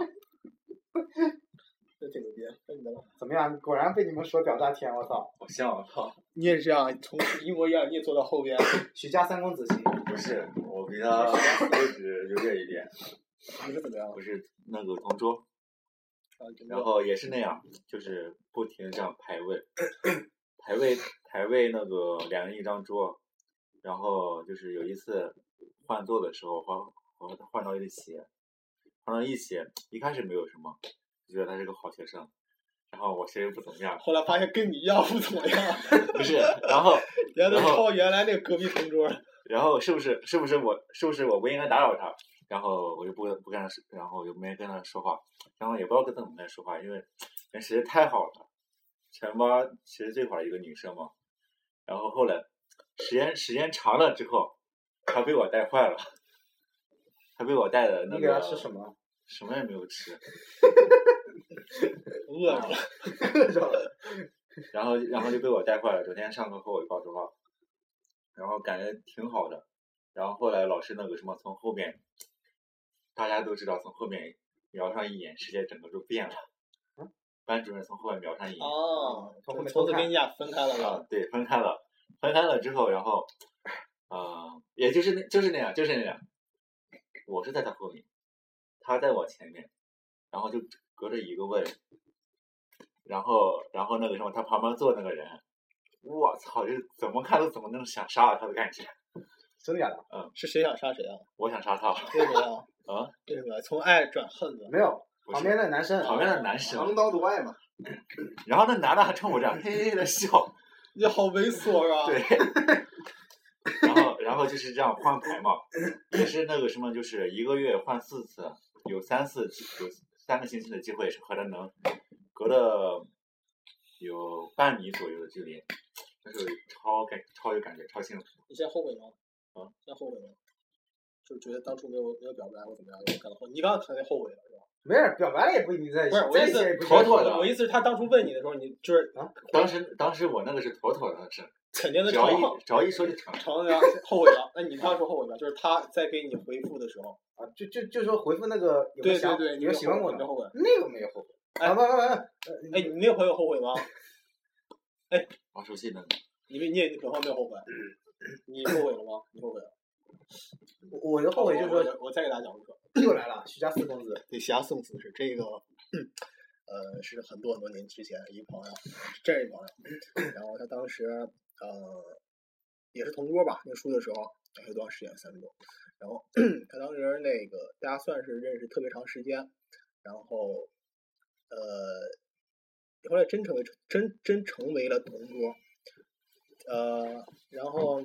这挺牛逼。你？怎么样？果然被你们说屌炸天！我操！好像我操，你也是这样，从一模一样，你也坐到后边。许家三公子型，不是，我比他位置优越一点，你是怎么样？不是那个同桌，然后也是那样，就是不停地这样排位，排位排位那个两人一张桌，然后就是有一次换座的时候换和他换到一起，换到一起，一开始没有什么，就觉得他是个好学生，然后我其实不怎么样，后来发现跟你一样不怎么样，不是，然后 原来都抄原来那个隔壁同桌。然后是不是是不是我是不是我不应该打扰他？然后我就不不跟他说，然后我就没跟他说话，然后也不知道跟怎么跟他说话，因为人实在太好了，全班其实最好的一个女生嘛。然后后来时间时间长了之后，她被我带坏了，她被我带的那个你给她吃什么？什么也没有吃，饿着了。各种。然后然后就被我带坏了，昨天上课和我一块儿说话，然后感觉挺好的。然后后来老师那个什么从后面，大家都知道从后面瞄上一眼，世界整个就变了。班主任从后面瞄上一眼，哦，从后面从此跟你俩分开了是啊吧？，对，分开了，分开了之后，然后，呃，也就是那就是那样，就是那样。我是在他后面，他在我前面，然后就隔着一个位，然后然后那个什么，他旁边坐那个人，我操，这怎么看都怎么能想杀了他的感觉。真的假的？是谁想杀谁啊？我想杀他，为什么呀？啊，为什么？从爱转恨了。没有，不旁边是那男生，旁边的男生，横刀夺爱嘛。然后那男的还冲我这样嘿嘿的笑，你好猥琐啊！对，然后然后就是这样换牌嘛，也是那个什么，就是一个月换四次，有三次机有三个星期的机会是和他能隔了有半米左右的距离，那时候超感超有感觉，超幸福。你现在后悔吗？啊，现在后悔吗？就是觉得当初没有没有表白或怎么样，后。你刚刚肯定后悔了是吧？没事，表白了也不一定在一起，不是我意思妥妥的我意思是，他当初问你的时候，你就是当时当时我那个是妥妥的是，肯定的只要一成只要一说就成。成呀，后悔了。那你刚刚说后悔了，就是他在给你回复的时候，啊，就就就说回复那个有没有想对对对，你有没有喜欢过你没？后悔。那个没有后悔。哎啊不不不，呃哎，你那个朋友后悔吗？玩手机那个，你你也可能没有后悔，你后悔了吗？你后悔了？我的后悔就是说我我再给大家讲一个，又来了，徐家四公子，对，侠送子是这个，呃，是很多很多年之前一朋友，这是一朋友，然后他当时呃也是同桌吧，念书的时候，还有多长时间？三分钟。然后 他当时那个大家算是认识特别长时间，然后呃后来真成为真真成为了同桌，呃，然后。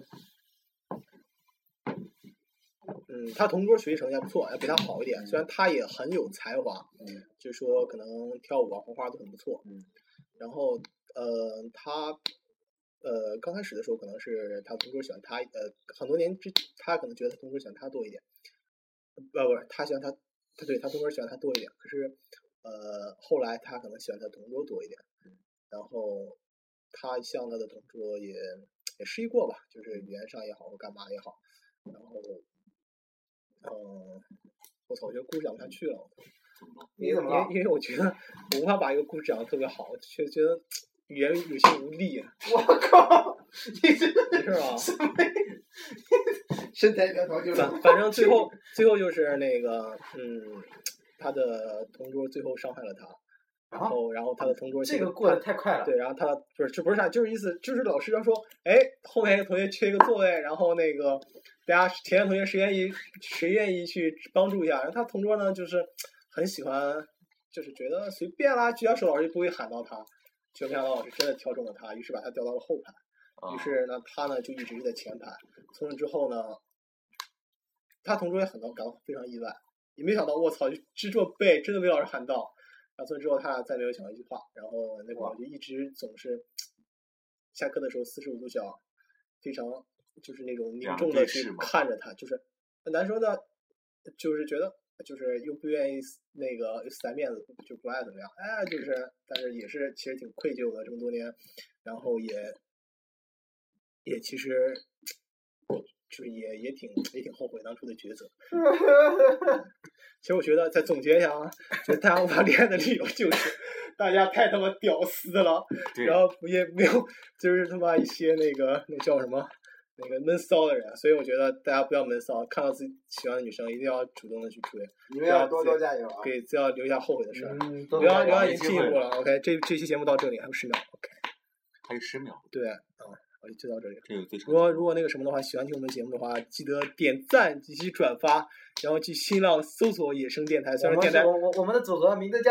嗯，他同桌学习成绩还不错，要比他好一点。虽然他也很有才华，嗯，就说可能跳舞啊、画画都很不错。嗯，然后呃，他呃刚开始的时候可能是他同桌喜欢他，呃，很多年之他可能觉得他同桌喜欢他多一点，呃，不是他喜欢他，他对他同桌喜欢他多一点。可是呃后来他可能喜欢他同桌多一点，然后他向他的同桌也也示意过吧，就是语言上也好或干嘛也好。嗯，我操！我觉得故事讲不下去了。你怎么了因为？因为我觉得我无法把一个故事讲的特别好，却觉得语言有些无力。我靠，你这没事吧？什么？身材苗条就是反反正最后最后就是那个嗯，他的同桌最后伤害了他，然啊后然后他的同桌这个过得太快了。对，然后他不是这不是啥，就是意思就是老师要说，哎，后面一个同学缺一个座位，然后那个大家前面同学谁愿意谁愿意去帮助一下，然后他同桌呢就是很喜欢，就是觉得随便啦，举下手老师就不会喊到他，结果没想到老师真的挑中了他，于是把他调到了后排，啊于是呢他呢就一直是在前排，从那之后呢，他同桌也很到感到非常意外，也没想到我操，知作背真的被老师喊到。然后之后，他俩再没有讲过一句话。然后那会儿就一直总是下课的时候四十五度角，非常就是那种凝重的去看着他，就是很难说呢，就是觉得就是又不愿意那个又死在面子，就不爱怎么样，哎，就是但是也是其实挺愧疚的这么多年，然后也也其实就是也也挺也挺后悔当初的抉择。其实我觉得再总结一下啊，就是大家无法恋爱的理由就是大家太他妈屌丝了，然后也没有就是他妈一些那个那叫什么那个闷骚的人，所以我觉得大家不要闷骚，看到自己喜欢的女生一定要主动的去追，你们要多多加油啊！给自己要留下后悔的事儿。嗯，多刘多加油洋刘洋已经进一步了，OK，这这期节目到这里还有十秒，OK，还有十秒，对，啊，我就到这里。这有最长如果如果那个什么的话，喜欢听我们节目的话，记得点赞以及转发，然后去新浪搜索“野生电台”，虽然电台我我们的组合名字叫